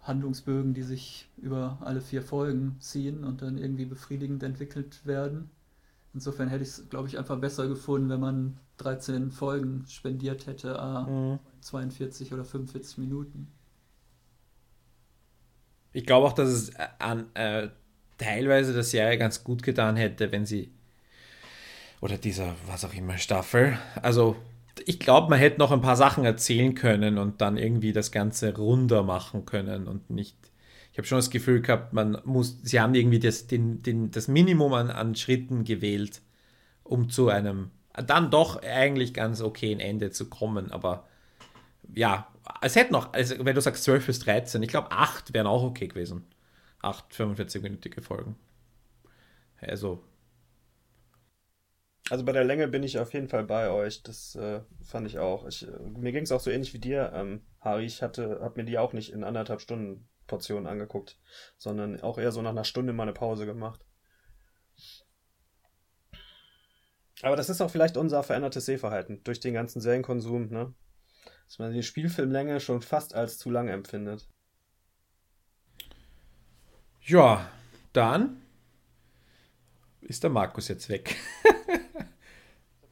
Handlungsbögen, die sich über alle vier Folgen ziehen und dann irgendwie befriedigend entwickelt werden. Insofern hätte ich es, glaube ich, einfach besser gefunden, wenn man 13 Folgen spendiert hätte, a Mhm. 42 oder 45 Minuten. Ich glaube auch, dass es äh, an, äh, teilweise der Serie ganz gut getan hätte, wenn sie oder dieser, was auch immer, Staffel. Also, ich glaube, man hätte noch ein paar Sachen erzählen können und dann irgendwie das Ganze runder machen können und nicht. Ich habe schon das Gefühl gehabt, man muss, sie haben irgendwie das, den, den, das Minimum an, an Schritten gewählt, um zu einem dann doch eigentlich ganz okayen Ende zu kommen. Aber ja, es hätte noch, also wenn du sagst 12 bis 13, ich glaube 8 wären auch okay gewesen. 8 45-minütige Folgen. Also, Also bei der Länge bin ich auf jeden Fall bei euch. Das äh, fand ich auch. Ich, äh, mir ging es auch so ähnlich wie dir, ähm, Harry. Ich hatte, hab mir die auch nicht in anderthalb Stunden Portionen angeguckt, sondern auch eher so nach einer Stunde mal eine Pause gemacht. Aber das ist auch vielleicht unser verändertes Sehverhalten durch den ganzen Serienkonsum, ne? Dass man die Spielfilmlänge schon fast als zu lang empfindet. ja, dann ist der Markus jetzt weg.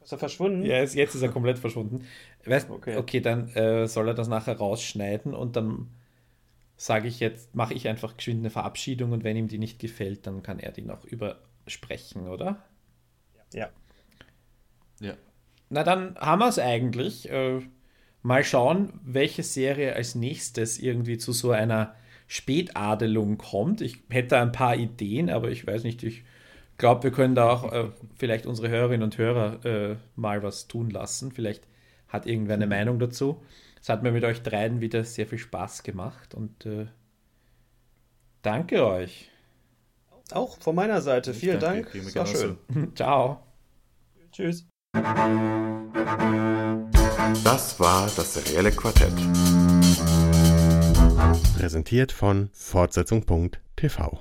Ist er verschwunden? Ja, jetzt, jetzt ist er komplett verschwunden. Weißt, okay. Okay. dann äh, soll er das nachher rausschneiden und dann sage ich jetzt, mache ich einfach geschwind eine Verabschiedung und wenn ihm die nicht gefällt, dann kann er die noch übersprechen, oder? Ja. Ja. Na, dann haben wir es eigentlich. Äh, mal schauen, welche Serie als nächstes irgendwie zu so einer Spätadelung kommt. Ich hätte ein paar Ideen, aber ich weiß nicht, ich glaube, wir können da auch äh, vielleicht unsere Hörerinnen und Hörer äh, mal was tun lassen. Vielleicht hat irgendwer eine Meinung dazu. Es hat mir mit euch dreien wieder sehr viel Spaß gemacht und äh, danke euch. Auch von meiner Seite. Ich Vielen danke, Dank. war schön. Ciao. Tschüss. Das war das serielle Quartett. Präsentiert von Fortsetzung.tv.